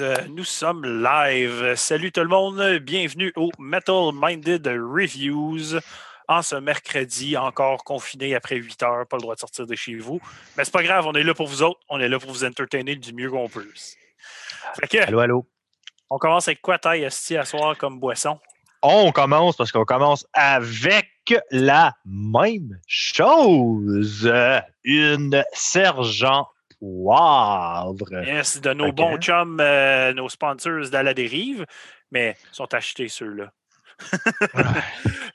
euh, nous sommes live. Salut tout le monde, bienvenue au Metal Minded Reviews. En ce mercredi, encore confiné après 8 heures, pas le droit de sortir de chez vous. Mais c'est pas grave, on est là pour vous autres, on est là pour vous entertainer du mieux qu'on peut. Fait que, Allô, allô? on commence avec quoi taille esti à soir comme boisson? On commence parce qu'on commence avec la même chose. Une sergent poivre. Yes, de nos bons chums, euh, nos sponsors d'À la dérive, mais ils sont achetés ceux-là.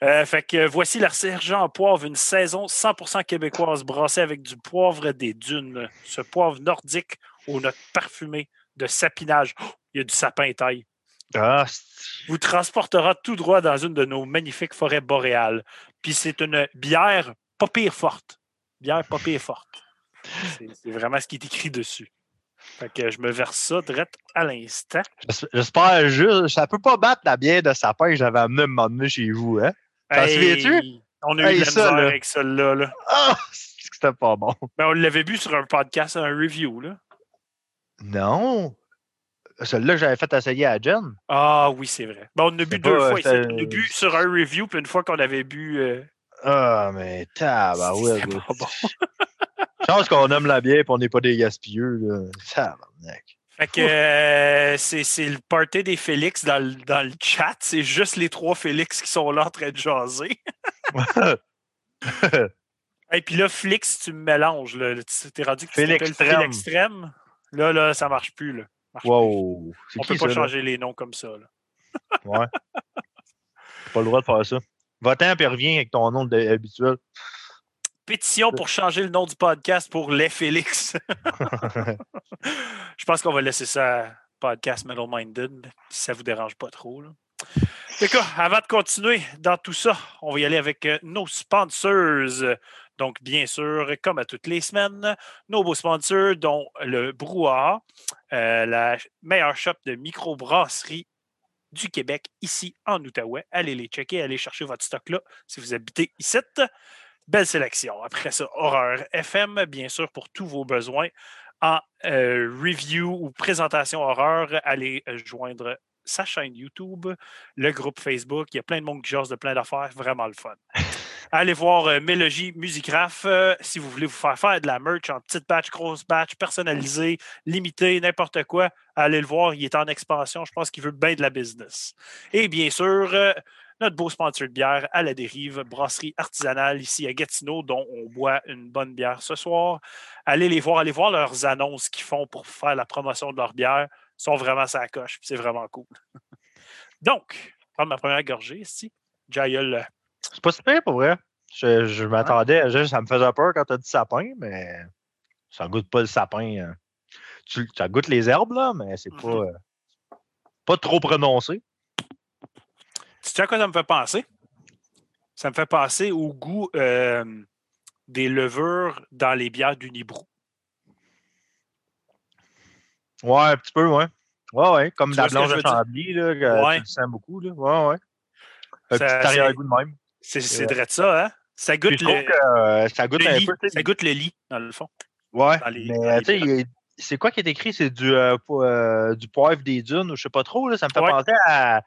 Euh, fait que voici la sergent poivre, une saison 100% québécoise brassée avec du poivre des dunes. Ce poivre nordique aux notes parfumées de sapinage. Oh, il y a du sapin taille. Ah, Vous transportera tout droit dans une de nos magnifiques forêts boréales. Puis c'est une bière pas pire forte. Bière pas pire forte. C'est vraiment ce qui est écrit dessus. Fait que je me verse ça direct à l'instant. j'es- j'espère juste. Ça peut pas battre la bière de sapin que j'avais amené me donner chez vous, hein? T'en Hey, souviens-tu? On a eu de la ça, misère là. avec celle-là. Là. Ah, c'était pas bon. Mais on l'avait vu sur un podcast, un review. Là. Non. Celle-là que j'avais fait essayer à Jen. Ah oui, c'est vrai. Ben, on a bu deux pas, fois. On a bu sur un review, puis une fois qu'on avait bu. euh, Ah, mais tabarouette. Là. pas bon. Chance qu'on aime la bière et on n'est pas des gaspilleux. Là. Tabarnak. Fait que euh, c'est le party des Félix dans le, dans le chat. C'est juste les trois Félix qui sont là en train de jaser. Et puis là, Flix, tu me mélanges. T'es rendu que tu Félix t'appelles. Félix extrême. Là, là, ça marche plus. Là. Marche plus. wow. C'est On qui peut pas ça, là? changer les noms comme ça. là. Ouais. pas le droit de faire ça. Va-t'en et reviens avec ton nom habituel. Pétition pour changer le nom du podcast pour Les Félix. Je pense qu'on va laisser ça podcast Metal Minded, si ça vous dérange pas trop. Là. Que, avant de continuer dans tout ça, on va y aller avec euh, nos sponsors. Donc, bien sûr, comme à toutes les semaines, nos beaux sponsors, dont le Brouhaha, euh, la meilleure shop de microbrasserie du Québec, ici en Outaouais. Allez les checker, allez chercher votre stock là si vous habitez ici. Belle sélection. Après ça, Horreur FM, bien sûr, pour tous vos besoins en euh, review ou présentation horreur. Allez euh, joindre sa chaîne YouTube, le groupe Facebook. Il y a plein de monde qui jase de plein d'affaires. Vraiment le fun. Allez voir euh, Mélogie Musicraft euh, si vous voulez vous faire faire de la merch en petite batch, grosse batch, personnalisée, limitée, n'importe quoi. Allez le voir, il est en expansion. Je pense qu'il veut bien de la business. Et bien sûr, notre beau sponsor de bière à la dérive, brasserie artisanale ici à Gatineau, dont on boit une bonne bière ce soir. Allez les voir, allez voir leurs annonces qu'ils font pour faire la promotion de leur bière. Ils sont vraiment sa coche, c'est vraiment cool. Donc, prendre ma première gorgée ici. Jaïeul. C'est pas super pour vrai. Je, je m'attendais, ça me faisait peur quand t'as dit sapin, mais ça goûte pas le sapin. hein. Tu, ça goûte les herbes, là, mais c'est pas, Mhm. euh, pas trop prononcé. Tu sais à quoi ça me fait penser? Ça me fait penser au goût euh, des levures dans les bières d'Unibrou. Ouais, un petit peu, ouais. Ouais, ouais, comme Tu la blanche de? Chambly, là, que Ouais. tu le sens beaucoup, là. Ouais, ouais. Un Ça- petit arrière-goût de même. C'est vrai. de ça, hein? Ça goûte le, que euh, ça goûte le un lit. peu. Ça goûte le lit, dans le fond. Ouais, les- mais tu sais, c'est quoi qui est écrit? C'est du, euh, euh, du poivre des dunes, ou je sais pas trop, là, ça me fait Ouais. penser à.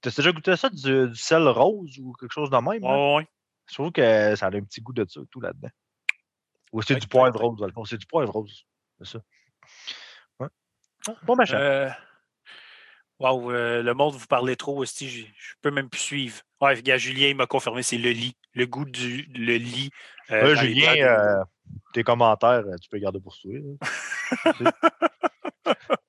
T'as déjà goûté ça, du, du sel rose ou quelque chose de même? là? Ouais, ouais. Je trouve que ça a un petit goût de ça, tout là-dedans. Ou c'est du poivre rose, dans le fond. C'est du poivre rose. C'est ça. Ouais. Ah, Bon machin. Euh, Wow, euh, le monde, vous parlez trop aussi, je, je peux même plus suivre. Ouais, gars, Julien, il m'a confirmé, c'est le lit. Le goût du le lit. euh, Julien, euh, tes commentaires, tu peux les garder pour toi.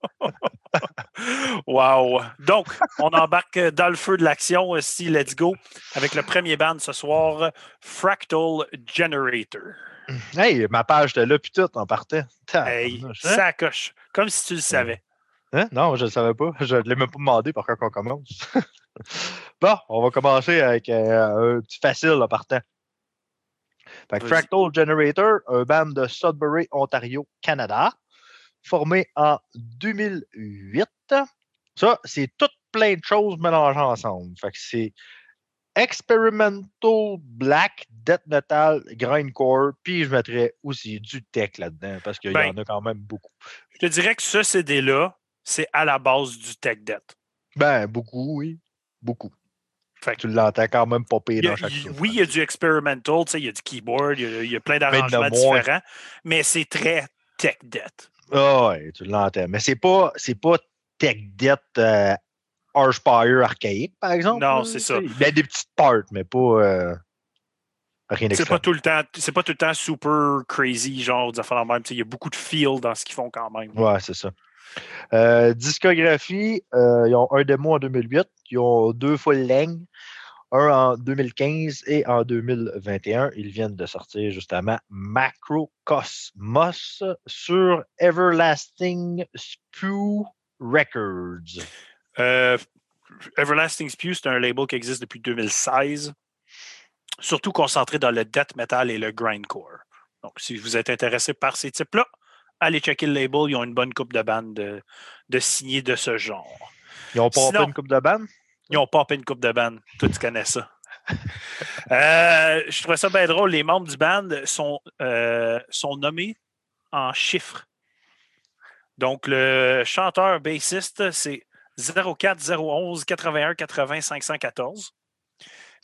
Wow! Donc, on embarque dans le feu de l'action aussi. Let's go. Avec le premier band ce soir, Fractal Generator. Hey, ma page était là, puis tout, en partait. Hey, Tabarnouche, hein? ça coche. Comme si tu le savais. Hein? Non, je ne savais pas. Je ne l'ai même pas demandé par quand on commence. bon, on va commencer avec euh, un petit facile en partant. Fait que Vas-y. Fractal Generator, un band de Sudbury, Ontario, Canada, formé en 2008. Ça, c'est tout plein de choses mélangées ensemble. Fait que c'est experimental black, death metal, grindcore, puis je mettrais aussi du tech là-dedans parce qu'il Ben, y en a quand même beaucoup. Je te dirais que ce CD-là, c'est à la base du tech debt. Ben, beaucoup, oui. Beaucoup. Fait que- Tu l'entends quand même a- dans chaque oui, il y a du experimental, tu sais, il y a du keyboard, il y a, il y a plein de d'arrangements différents, mais c'est très tech debt. Ah ouais, tu l'entends. Mais c'est pas, c'est pas tech debt euh, Archspire archaïque, par exemple. Non, c'est ça. Il y a des petites parts, mais pas euh, rien C'est pas tout le temps, c'est pas tout le temps super crazy, genre des affaires même. Il y a beaucoup de feel dans ce qu'ils font quand même. Ouais, c'est ça. Euh, discographie, euh, ils ont un démo en 2008, ils ont deux full length, un en 2015 et en 2021. Ils viennent de sortir justement Macrocosmos sur Everlasting Spew Records. Euh, Everlasting Spew, c'est un label qui existe depuis 2016, surtout concentré dans le death metal et le grindcore. Donc, si vous êtes intéressé par ces types-là, allez checker le label. Ils ont une bonne coupe de bandes de, de signés de ce genre. Ils ont pas une coupe de bande? Ils ont popé une coupe de band. Toi, tu connais ça. Euh, je trouvais ça bien drôle. Les membres du band sont, euh, sont nommés en chiffres. Donc, le chanteur bassiste, c'est 04 011 81 80 514.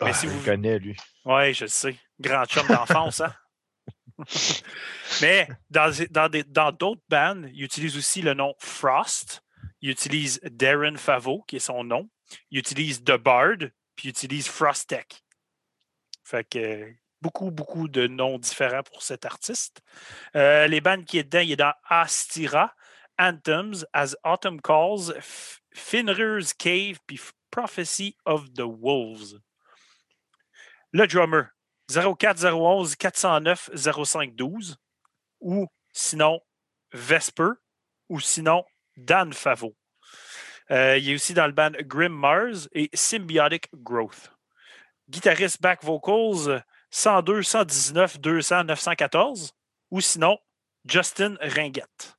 Mais Ah, si je vous- le connais, lui. Oui, je le sais. Grand chum d'enfance, hein? Mais dans, dans, des- dans d'autres bands, il utilise aussi le nom Frost. Il utilise Darren Favreau, qui est son nom. Il utilise The Bard, puis il utilise Frostech. Fait que beaucoup, beaucoup de noms différents pour cet artiste. Euh, les bandes qui est dedans, il est dans Astira, Anthems, As Autumn Calls, F- Finrir's Cave, Prophecy of the Wolves. Le drummer, 04011 409 0512 ou sinon Vesper ou sinon Dan Favo. Euh, il est aussi dans le band Grim Mars et Symbiotic Growth. Guitariste back vocals 102 119 200 914 ou sinon Justin Ringuette.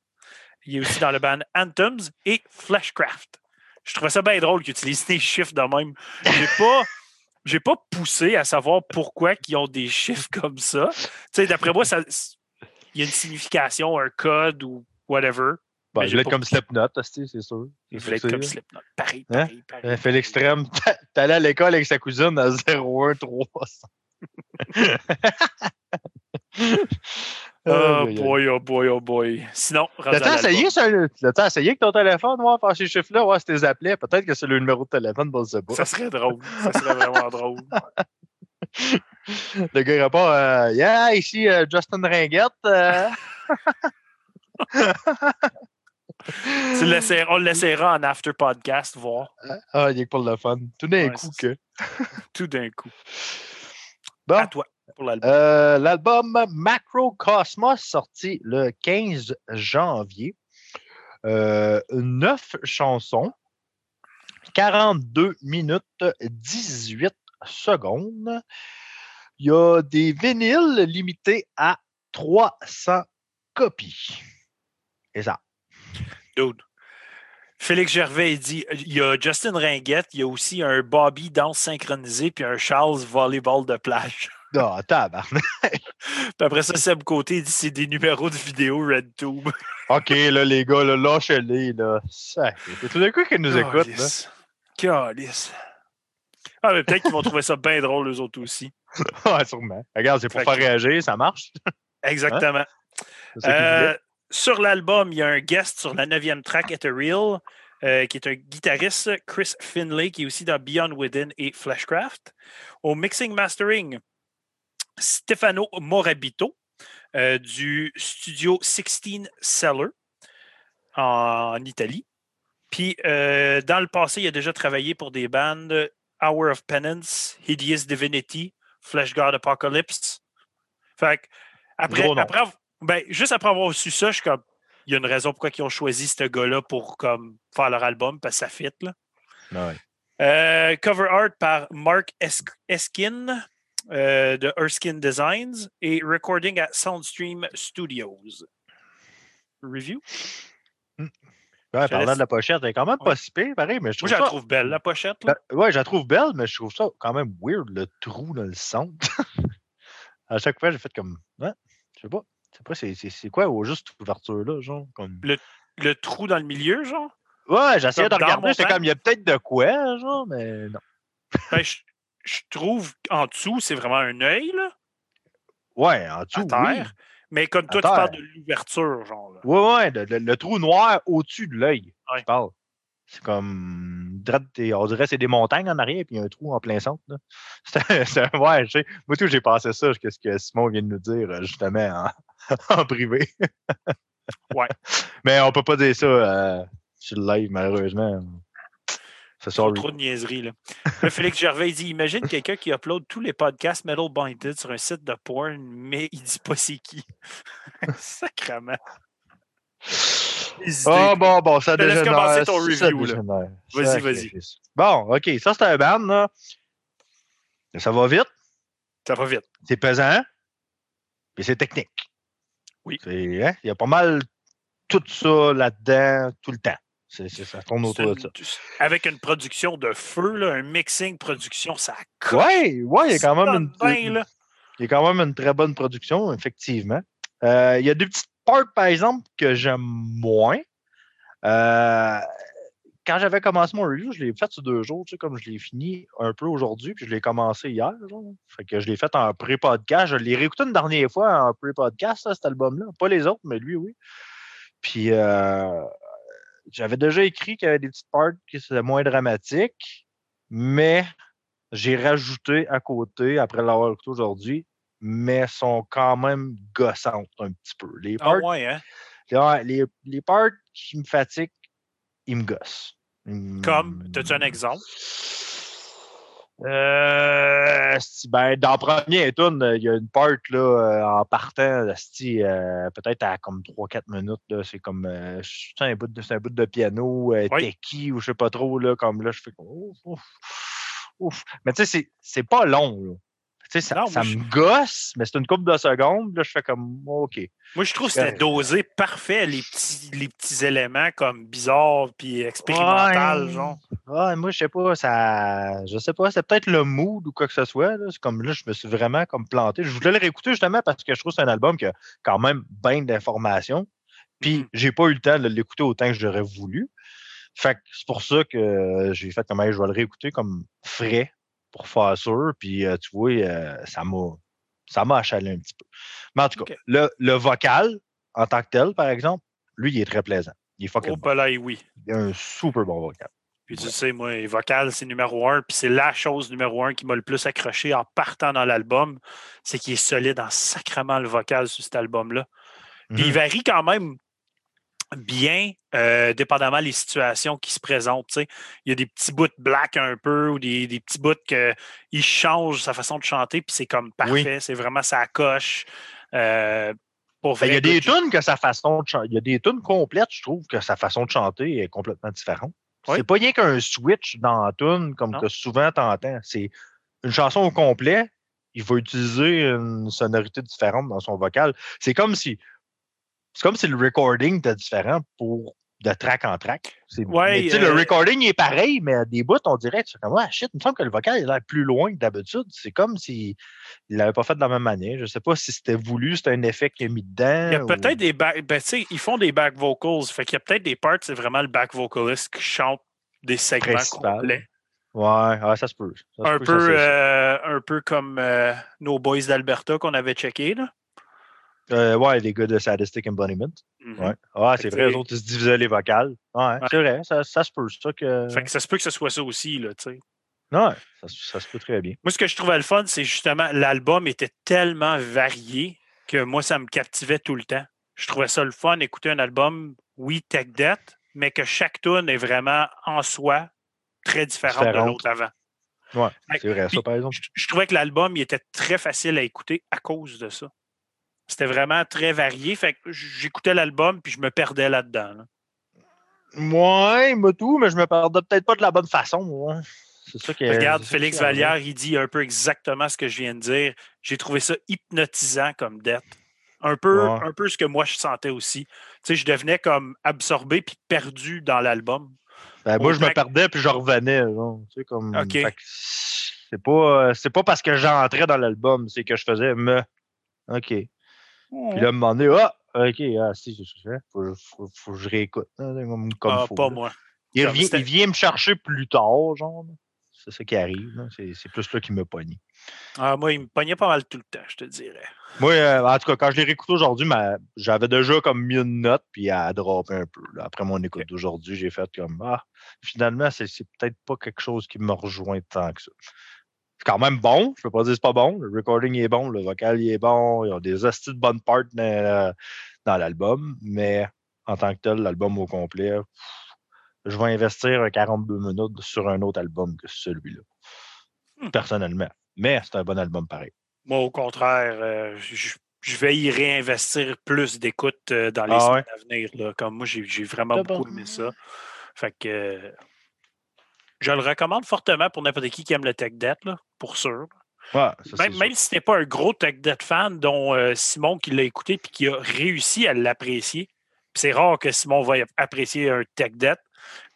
Il est aussi dans le band Anthems et Fleshcraft. Je trouvais ça bien drôle qu'ils utilisent des chiffres de même. J'ai pas j'ai pas poussé à savoir pourquoi ils ont des chiffres comme ça. Tu sais, d'après moi, ça- il y a une signification, un code ou whatever. Ben, il voulait pas comme. Slipknot, c'est sûr. Il voulait être comme. Slipknot. Pareil, Hein? pareil, pareil. Euh, Félix Trem, t'allais à l'école avec sa cousine à 01300. Oh boy, oh boy, oh boy. Sinon, T'as essayé, essayé avec ton téléphone, moi, faire ces chiffres-là? Ouais, si t'es appelé, peut-être que c'est le numéro de téléphone, bon, c'est pas. Ça serait drôle. Ça serait vraiment drôle. Le gars répond, euh, yeah, ici euh, Justin Ringuette. euh. Tu on l'essaiera en after podcast, voir Ah, il est pour le fun. Tout d'un Ouais, coup que. tout d'un coup. Bon. À toi pour l'album. Euh, L'album Macrocosmos, sorti le 15 janvier. Euh, neuf chansons, 42 minutes 18 secondes. Il y a des vinyles limités à 300 copies. Et ça. Dude. Félix Gervais il dit il y a Justin Ringuette, il y a aussi un Bobby danse synchronisé puis un Charles volleyball de plage. Ah, tabarnak. Puis après ça, Seb Côté il dit c'est des numéros de vidéo RedTube. OK, là, les gars, là, lâchez-les, là. C'est tout d'un coup qu'ils nous écoutent, là. Calice. Ah, mais peut-être qu'ils vont trouver ça bien drôle, eux autres aussi. ouais, sûrement. Regarde, c'est pour Fait faire que- réagir, ça marche. Exactement. Voulaient. Euh, sur l'album, il y a un guest sur la neuvième track, Ethereal, euh, qui est un guitariste, Chris Finlay, qui est aussi dans Beyond Within et Fleshcraft. Au mixing mastering, Stefano Morabito euh, du studio 16 Cellar en Italie. Puis euh, dans le passé, il a déjà travaillé pour des bandes Hour of Penance, Hideous Divinity, Flesh God Apocalypse. Fait que, après, après ben, juste après avoir su ça, je suis comme, il y a une raison pourquoi ils ont choisi ce gars-là pour comme, faire leur album, parce que ça fit. Là. Ouais. Euh, cover art par Mark Es- Eskin euh, de Erskine Designs et recording at Soundstream Studios. Review? Ouais, te parlant laisse- de la pochette, elle est quand même Ouais. pas si pire, pareil, mais je Moi, trouve je la ça... trouve belle, la pochette. là. Ben, ouais, je la trouve belle, mais je trouve ça quand même weird, le trou dans le centre. à chaque fois, j'ai fait comme... Ouais, je sais pas. Pas, c'est- quoi, au juste cette ouverture-là, genre? Comme... Le trou dans le milieu, genre? Ouais, j'essayais de regarder, j'étais comme, il y a peut-être de quoi, genre, mais non. Ben, je, je trouve qu'en dessous, c'est vraiment un œil, là, Ouais, en à dessous, oui. terre. Mais comme toi, À tu terre. parles de l'ouverture, genre. Là. Ouais, ouais, le, le- le trou noir au-dessus de l'œil, Ouais. je parle. C'est comme. On dirait que c'est des montagnes en arrière, puis il y a un trou en plein centre. là. Ouais, je sais. Moi, tout, j'ai pensé ça, qu'est-ce que Simon vient de nous dire, euh, justement, en, privé. Ouais. Mais on peut pas dire ça euh, sur le live, malheureusement. C'est Trop, de niaiseries. Là. Là, Félix Gervais il dit Imagine quelqu'un qui upload tous les podcasts Metal Binded sur un site de porn, mais il dit pas c'est qui. Sacrement. Ah idées. bon, bon, ça dégénère. commencer ton ça review, là. Vas-y, vas-y. Bon, OK, ça, c'est un band, là. Ça va vite, Ça va vite. c'est pesant, et c'est technique. Oui. Hein, Il y a pas mal tout ça là-dedans, tout le temps. C'est, c'est- ça tourne autour de ça. Avec une production de feu, là, un mixing production, ça coche. Ouais, ouais, il y a quand même une, bien, il y a quand même une très bonne production, effectivement. Euh, il y a des petites parts, par exemple, que j'aime moins. Euh, quand j'avais commencé mon review, je l'ai fait sur deux jours, tu sais, comme je l'ai fini un peu aujourd'hui, puis je l'ai commencé hier. genre. Fait que je l'ai fait en pré-podcast. Je l'ai réécouté une dernière fois en pré-podcast, cet album-là. Pas les autres, mais lui, oui. Puis euh, j'avais déjà écrit qu'il y avait des petites parts qui étaient moins dramatiques, mais j'ai rajouté à côté, après l'avoir écouté aujourd'hui, mais sont quand même gossantes un petit peu. Les Ah parts, ouais, hein? ouais, les, les parts qui me fatiguent, ils me gossent. Ils Comme, me- as-tu un exemple? Euh, ben, dans la première tune, il y a une part là, euh, en partant, euh, peut-être à comme 3-4 minutes. là, C'est comme euh, un, bout de- un bout de piano, euh, Oui. techie ou je sais pas trop. Là, comme là, je fais ouf, ouf, ouf. Mais tu sais, c'est- c'est pas long. Sais, ça, Non, ça moi, je- me gosse, mais c'est une couple de secondes. Là, je fais comme OK. Moi, je trouve que c'était correct. dosé parfait, les petits, les petits éléments comme bizarres puis expérimental, Ouais. genre. Ah, moi, je sais pas, ça. Je sais pas, c'est peut-être le mood ou quoi que ce soit. C'est comme là, je me suis vraiment comme planté. Je voulais le réécouter justement parce que je trouve que c'est un album qui a quand même bien d'informations. Puis Mhm. j'ai pas eu le temps de l'écouter autant que j'aurais voulu. Fait que c'est pour ça que j'ai fait comme je vais le réécouter comme frais pour faire sûr. Puis tu vois, ça m'a ça m'a achalé un petit peu. Mais en tout cas, le, le vocal, en tant que tel, par exemple, lui, il est très plaisant. Il est fucking bon. oui. Il a un super bon vocal. Puis tu sais, moi, les vocales, c'est numéro un. Puis c'est la chose numéro un qui m'a le plus accroché en partant dans l'album. C'est qu'il est solide en sacrement le vocal sur cet album-là. Puis il Mhm. varie quand même bien, euh, dépendamment des situations qui se présentent. Il y a des petits bouts black un peu ou des, des petits bouts qu'il change sa façon de chanter, puis c'est comme parfait. C'est vraiment sa coche. Euh, pour Ben, il y a des tunes que sa façon de chanter. Il y a des tunes complètes, je trouve, que sa façon de chanter est complètement différente. Oui. C'est pas rien qu'un switch dans la tune comme Non. que souvent t'entends. C'est une chanson au complet, il va utiliser une sonorité différente dans son vocal. C'est comme si. C'est comme si le recording était différent pour de track en track. Ouais, mais sais, euh, le recording est pareil, mais à des bouts, on dirait, tu fais comme, ah, shit, il me semble que le vocal est là plus loin que d'habitude. C'est comme s'il ne l'avait pas fait de la même manière. Je sais pas si c'était voulu, c'était un effet qu'il a mis dedans. Il y a ou- peut-être des back. Ben, ils font des back vocals. Fait qu'il y a peut-être des parts, c'est vraiment le back vocalist qui chante des segments Principal. complets. Ouais, ouais, ça se peut. Ça Un peut, peu, ça. euh, un peu comme euh, nos boys d'Alberta qu'on avait checké. Là. Euh, ouais, les gars de Sadistic Embodiment. Mhm. Ouais. Ah, c'est vrai, c'est- autres, ils se divisaient les vocales. Ouais, Ouais. c'est vrai, ça, ça se peut. Ça, que... Fait que ça se peut que ce soit ça aussi. Là, tu sais. Ouais, ça, se- ça se peut très bien. Moi, ce que je trouvais le fun, c'est justement l'album était tellement varié que moi, ça me captivait tout le temps. Je trouvais ça le fun d'écouter un album, oui, tech debt, mais que chaque tune est vraiment en soi très différente de l'autre avant. Ouais, Fait- c'est vrai, ça, par exemple. Je, je trouvais que l'album il était très facile à écouter à cause de ça. C'était vraiment très varié. Fait que j'écoutais l'album puis je me perdais là-dedans. là. Ouais, moi tout, mais je me perdais peut-être pas de la bonne façon. moi. Ça Regarde, Félix. Vallière, il dit un peu exactement ce que je viens de dire. J'ai trouvé ça hypnotisant comme dette. Un peu, Ouais. un peu ce que moi je sentais aussi. Tu sais, je devenais comme absorbé puis perdu dans l'album. Ben, moi, je me perdais puis je revenais. genre, tu sais, comme, C'est pas, c'est pas parce que j'entrais dans l'album, c'est que je faisais me. OK. Puis là, moment donné, ah, OK, ah, si, c'est ça. Faut, faut, faut que je réécoute. hein, Comme, comme Ah, faut, pas là. moi. Il, revient, il vient me chercher plus tard, genre. C'est ça qui arrive. C'est plus là qu'il me pogne. Ah, moi, il me pognait pas mal tout le temps, je te dirais. Moi, euh, en tout cas, quand je l'ai réécouté aujourd'hui, j'avais déjà comme mis une note, puis elle a droppé un peu. Après mon écoute d'aujourd'hui, j'ai fait comme Ah, finalement, c'est peut-être pas quelque chose qui me rejoint tant que ça. Quand même bon, je peux pas dire que c'est pas bon. Le recording est bon, le vocal est bon, il y a des astuces de bonnes parts dans, dans l'album, mais en tant que tel, l'album au complet, je vais investir 42 minutes sur un autre album que celui-là. Hmm. Personnellement. Mais c'est un bon album pareil. Moi, au contraire, euh, je, vais y réinvestir plus d'écoute euh, dans les ah semaines à venir. Comme moi, j'ai vraiment beaucoup aimé ça. Fait que je le recommande fortement pour n'importe qui qui aime le tech debt, pour sûr. même, si ce n'est pas un gros tech debt fan, dont euh, Simon qui l'a écouté et qui a réussi à l'apprécier. C'est rare que Simon va apprécier un tech debt.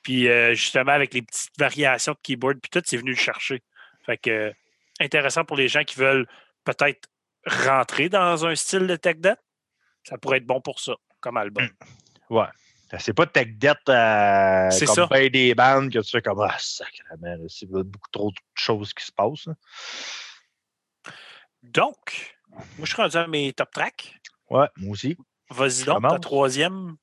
Puis justement, avec les petites variations de keyboard, puis tout, c'est venu le chercher. Fait que intéressant pour les gens qui veulent peut-être rentrer dans un style de tech debt. Ça pourrait être bon pour ça, comme album. Hmm. Ouais. C'est pas tech debt euh, comme ça. des bandes que tu fais comme Ah, sacrément, c'est beaucoup trop de choses qui se passent. Donc, moi, je suis rendu à mes top tracks. Ouais, moi aussi. Vas-y donc, ta troisième.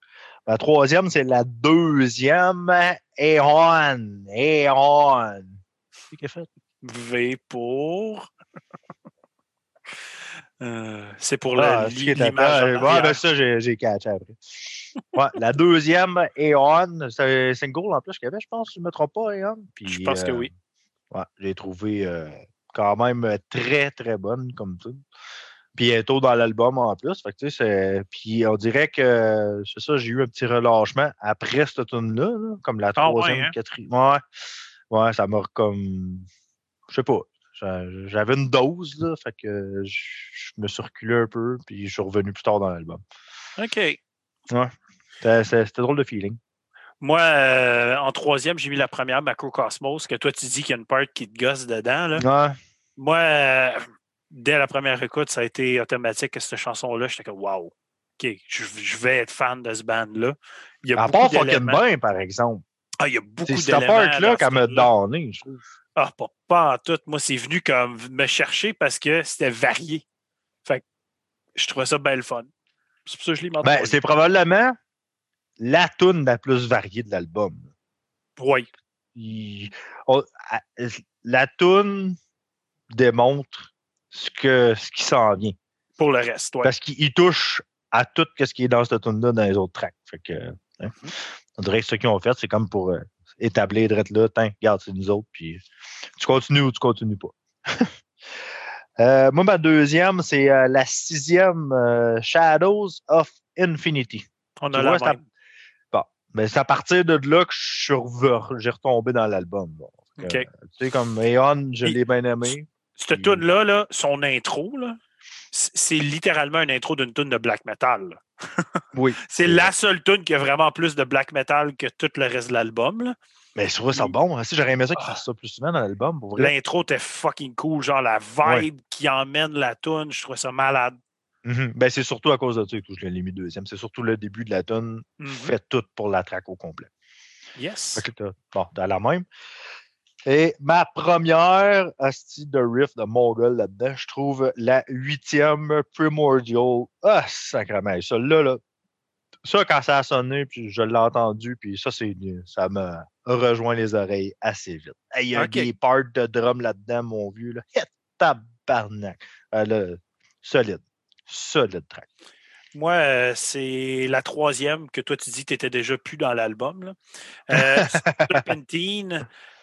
La troisième, c'est la deuxième. Eon. Eon. Qu'est-ce qu'il a fait? V pour. Euh, c'est pour ah, l'image. Ouais, ben ça, j'ai catché après. ouais, la deuxième, Eon, c'est single en plus qu'il y avait, je pense, je ne me trompe pas, Eon. je pense que oui. Euh, ouais, j'ai trouvé euh, quand même très, très bonne comme tout. Puis tôt dans l'album en plus. Fait puis on dirait que c'est ça, j'ai eu un petit relâchement après cette tune-là, comme la ah troisième, hein? quatrième. Ouais. Ouais, ça m'a comme je sais pas. J'avais une dose, là, fait que je me suis reculé un peu, puis je suis revenu plus tard dans l'album. OK. Ouais. C'était drôle de feeling. Moi, euh, en troisième, j'ai mis la première, Macrocosmos, que toi, tu dis qu'il y a une part qui te gosse dedans. Là. Ouais. Moi, euh, dès la première écoute, ça a été automatique que cette chanson-là, j'étais comme wow. OK, je, vais être fan de ce band-là. À part Fucking Bain, par exemple. Ah, il y a beaucoup d'éléments. C'est cette part-là qu'elle m'a donné, je trouve. Ah, pas, en tout. Moi, c'est venu comme me chercher parce que c'était varié. Fait que je trouvais ça belle fun. C'est pour ça que je l'ai ben, C'est probablement la tune la plus variée de l'album. Oui. la tune démontre ce, que, ce qui s'en vient. Pour le reste, oui. Parce qu'il touche à tout ce qui est dans cette tune-là dans les autres tracks. Fait que, hein, mm-hmm. On dirait que ce qu'ils ont fait, c'est comme pour euh, établir d'être là, tiens, regarde, c'est nous autres, puis tu continues ou tu continues pas. Euh, moi, ma deuxième, c'est euh, la sixième euh, Shadows of Infinity. On a la même. Bon, mais c'est à partir de là que je j'ai retombé dans l'album. tu sais, comme Aeon, je l'ai bien aimé. Cette tune-là, là, son intro, là, c'est littéralement une intro d'une tune de black metal. oui. c'est la seule tune qui a vraiment plus de black metal que tout le reste de l'album. Mais je trouve ça bon. Hein. Si j'aurais aimé ça qu'il fasse ça plus souvent dans l'album. L'intro était fucking cool. Genre la vibe qui emmène la tune, je trouvais ça malade. Mm-hmm. ben, c'est surtout à cause de ça que je l'ai mis deuxième. C'est surtout le début de la tune mm-hmm. fait tout pour la track au complet. Yes. bon, t'as la même. Et ma première hostie de riff de Mongol là-dedans, je trouve la huitième Primordial. Ah, sacrément. Ça, là, ça, quand ça a sonné, puis je l'ai entendu, puis ça, c'est ça m'a rejoint les oreilles assez vite. Il y a des parts de drum là-dedans, mon vieux. Là. tabarnak. Euh, solide. Solide track. Moi, euh, c'est la troisième que toi, tu dis que tu étais déjà plus dans l'album. Euh,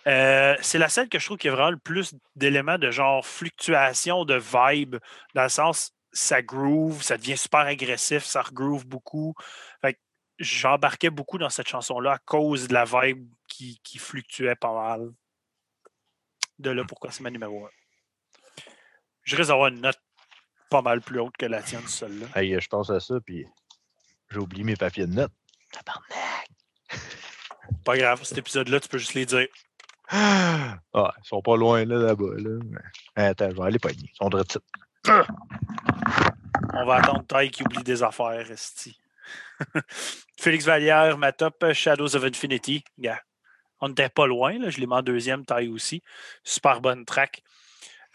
euh, c'est la seule que je trouve qui a vraiment le plus d'éléments de genre fluctuation de vibe, dans le sens, ça groove, ça devient super agressif, ça regroove beaucoup. Fait j'embarquais beaucoup dans cette chanson-là à cause de la vibe qui, fluctuait pas mal. De là pourquoi c'est ma numéro 1. Je risque d'avoir une note pas mal plus haute que la tienne, celle-là. Hey, je pense à ça, puis j'ai oublié mes papiers de notes. Tabarnak! Pas grave, cet épisode-là, tu peux juste les dire. Ah, ils sont pas loin là, là-bas. Là. Attends, je vais aller pogner. Ils sont de On va attendre Ty qui oublie des affaires, Esti. Félix Vallière, ma top Shadows of Infinity. Yeah. On n'était pas loin. Là. Je l'ai mis en deuxième taille aussi. Super bonne track.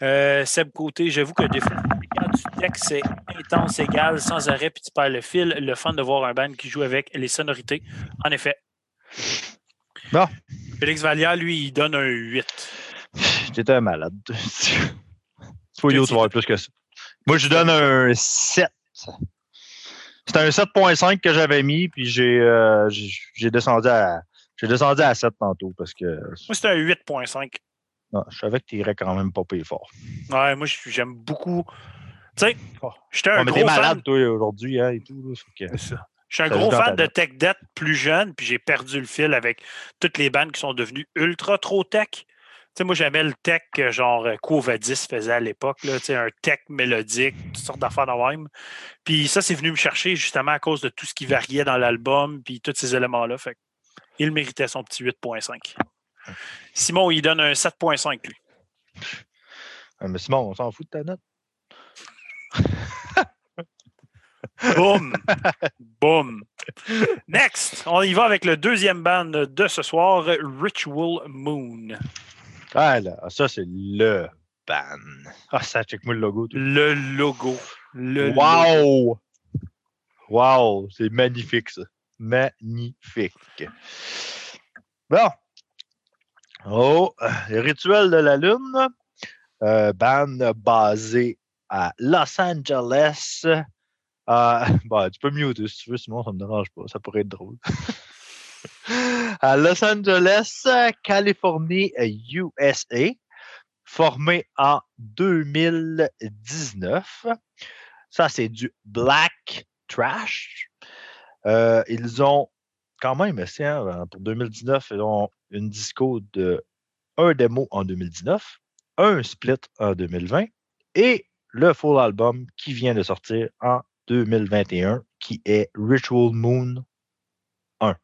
Euh, Seb Côté, j'avoue que des fois, quand du texte, c'est intense, égal, sans arrêt, puis tu perds le fil. Le fun de voir un band qui joue avec les sonorités. En effet. Bon. Félix Vallière, lui, il donne un 8. J'étais un malade. Faut y voir plus que ça. Moi, je donne un 7. C'était un 7.5 que j'avais mis, puis j'ai euh, j'ai descendu à j'ai descendu à 7 tantôt parce que. Moi, c'était un 8.5. Non, je savais que tu irais quand même pas payer fort. Ouais, moi, j'aime beaucoup. Tu sais, Oh. j'étais un Ouais, mais t'es fan. malade, toi, aujourd'hui, hein, et tout. là, que- ça. Je suis un Ça gros fan de Tech Debt plus jeune, puis j'ai perdu le fil avec toutes les bandes qui sont devenues ultra trop tech. Tu sais, moi, j'aimais le tech que genre euh, Covadis faisait à l'époque, là, tu sais, un tech mélodique, toutes sortes d'affaires de même. Puis ça, c'est venu me chercher justement à cause de tout ce qui variait dans l'album, puis tous ces éléments-là. Fait il méritait son petit 8.5. Simon, il donne un 7.5, lui. Ah, mais Simon, on s'en fout de ta note. Boum! Boum! Next, on y va avec le deuxième band de ce soir, Ritual Moon. Ah là, ça, c'est le ban. Ah, ça, check-moi le logo. Le logo. Le logo. Wow! Wow! C'est magnifique, ça. Magnifique. Bon. Oh, le rituel de la Lune. Euh, band basé à Los Angeles. Euh, bah, tu peux muter si tu veux, sinon ça me dérange pas. Ça pourrait être drôle. à Los Angeles, Californie, USA. Formé en 2019. Ça, c'est du Black Trash. Euh, ils ont quand même, hein, pour 2019, ils ont une disco de un démo en 2019, un split en 2020 et le full album qui vient de sortir en 2021, qui est Ritual Moon 1.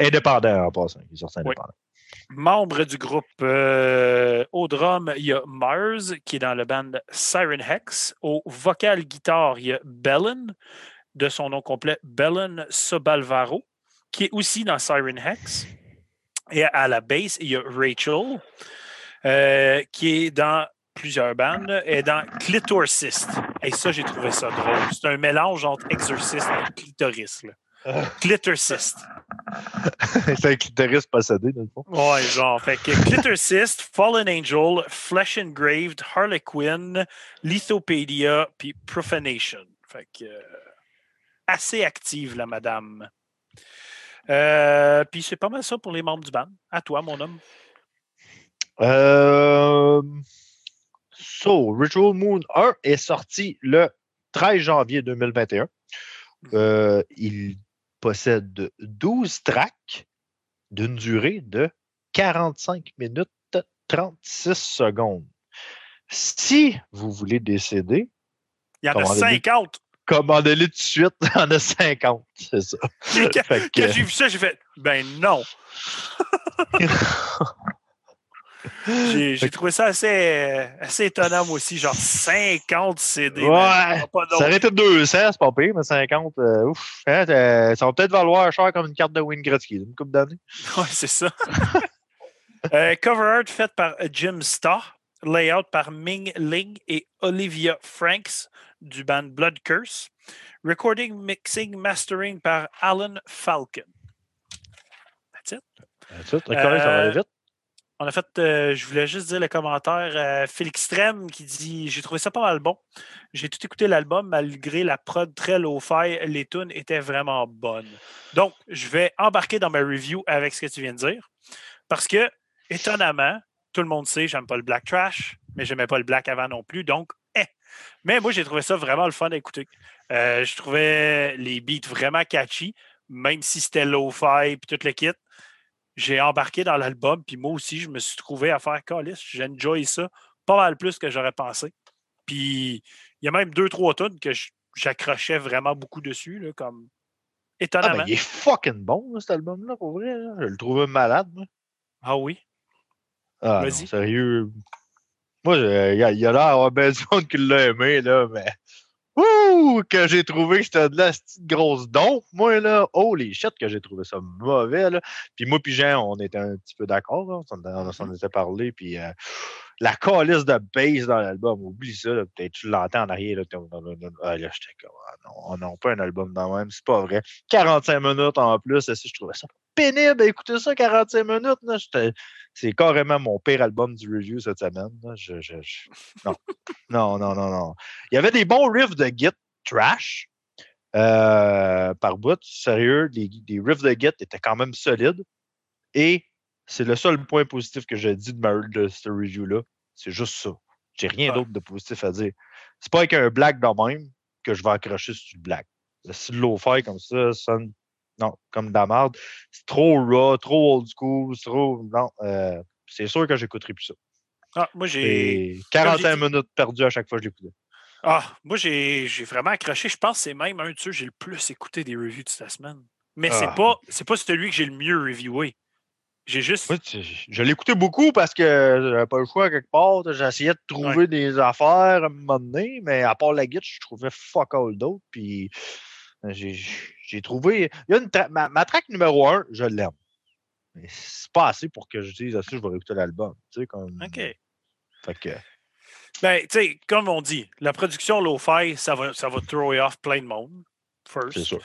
Indépendant en passant, il est sorti Oui. indépendant. Membre du groupe euh, au drum, il y a Mars qui est dans le band Siren Hex. Au vocal guitare, il y a Belen, de son nom complet Belen Sobalvaro, qui est aussi dans Siren Hex. Et à la bass, il y a Rachel, euh, qui est dans plusieurs bandes, et dans Clitorcist. Et ça, j'ai trouvé ça drôle. C'est un mélange entre exorciste et clitoris. là. Clitorcist. c'est un clitoris possédé, dans le fond. Ouais, genre. Fait que Clitorcist, Fallen Angel, Flesh Engraved, Harlequin, Lithopedia, puis Profanation. Fait que. euh, assez active, la madame. Euh, puis c'est pas mal ça pour les membres du band. À toi, mon homme. Euh, so, Ritual Moon 1 est sorti le 13 janvier 2021. Euh, il possède 12 tracks d'une durée de 45 minutes 36 secondes. Si vous voulez décéder, Il y en a Commandez-les. 50. commandez-les tout de suite. Il y en a 50, c'est ça. Quand que- quand j'ai vu ça, j'ai fait Ben non. J'ai trouvé ça assez, assez étonnant, moi aussi. Genre 50 CD. Ouais, pas ça aurait été 200, c'est pas pire, mais 50, euh, ouf. hein, euh, ça va peut-être valoir cher comme une carte de Wayne Gretzky, une coupe d'années. Ouais, c'est ça. Euh, cover art fait par Jim Starr. Layout par Ming Ling et Olivia Franks du band Blood Curse. Recording, mixing, mastering par Alan Falcon. That's it. C'est ça, correct, ça va aller Euh, vite. On a fait, euh, je voulais juste dire le commentaire, euh, Félix Strem qui dit J'ai trouvé ça pas mal bon. J'ai tout écouté l'album malgré la prod très low-fi. Les tunes étaient vraiment bonnes. Donc, je vais embarquer dans ma review avec ce que tu viens de dire. Parce que, étonnamment, tout le monde sait, j'aime pas le black trash, mais j'aimais pas le black avant non plus. Donc, eh. Mais moi, j'ai trouvé ça vraiment le fun à écouter. Euh, je trouvais les beats vraiment catchy, même si c'était low-fi et tout le kit j'ai embarqué dans l'album, puis moi aussi, je me suis trouvé à faire Calis. J'enjoy ça pas mal plus que j'aurais pensé. Puis il y a même deux, trois tonnes que j'accrochais vraiment beaucoup dessus, là, comme Ah, étonnamment. ben, il est fucking bon, là, cet album-là, pour vrai. là. Je le trouve malade, moi. Ah oui? Ah, Vas-y. sérieux. Moi, je- il y a, il y a l'air d'avoir bien du monde qui l'a aimé, là, mais. Ouh! Que j'ai trouvé que c'était de la petite grosse don. Moi, là, oh les shit, que j'ai trouvé ça mauvais. Là. Puis moi, puis Jean, on était un petit peu d'accord. On s'en était parlé. Puis euh, la calice de bass dans l'album, oublie ça. Peut-être tu l'entends en arrière. Là, ah, là j'étais comme, ah, non, oh non, pas un album dans même, c'est pas vrai. 45 minutes en plus, je trouvais ça pénible. Écoutez ça, 45 minutes. C'est carrément mon pire album du review cette semaine. Je, je, Non. non, non, non, non. Il y avait des bons riffs de Git trash euh, par bout. Sérieux, les, les, riffs de Git étaient quand même solides. Et c'est le seul point positif que j'ai dit de, ma, de ce review-là. C'est juste ça. J'ai rien d'autre de positif à dire. C'est pas avec un black de même que je vais accrocher sur le black. Si le low-fi comme ça sonne non, comme de la merde. C'est trop raw, trop old school, trop. Non, euh, c'est sûr que j'écouterai plus ça. Ah, moi, j'ai. 45 minutes perdues à chaque fois que je l'écoutais. Ah, moi, j'ai vraiment accroché. Je pense que c'est même un de ceux que j'ai le plus écouté des reviews de cette semaine. Mais c'est ah. pas c'est pas celui que j'ai le mieux reviewé. J'ai juste. je l'ai écouté beaucoup parce que j'avais pas le choix quelque part. J'essayais de trouver des affaires à un moment donné, mais à part la guide, je trouvais fuck all d'autres. Puis j'ai trouvé. Il y a une ma, track numéro un, je l'aime. Mais c'est pas assez pour que je dise, aussi, je vais écouter l'album. Tu sais, comme... OK. Fait que. Ben, tu sais, comme on dit, la production low-fi, ça va, ça va throw off plein de monde. First.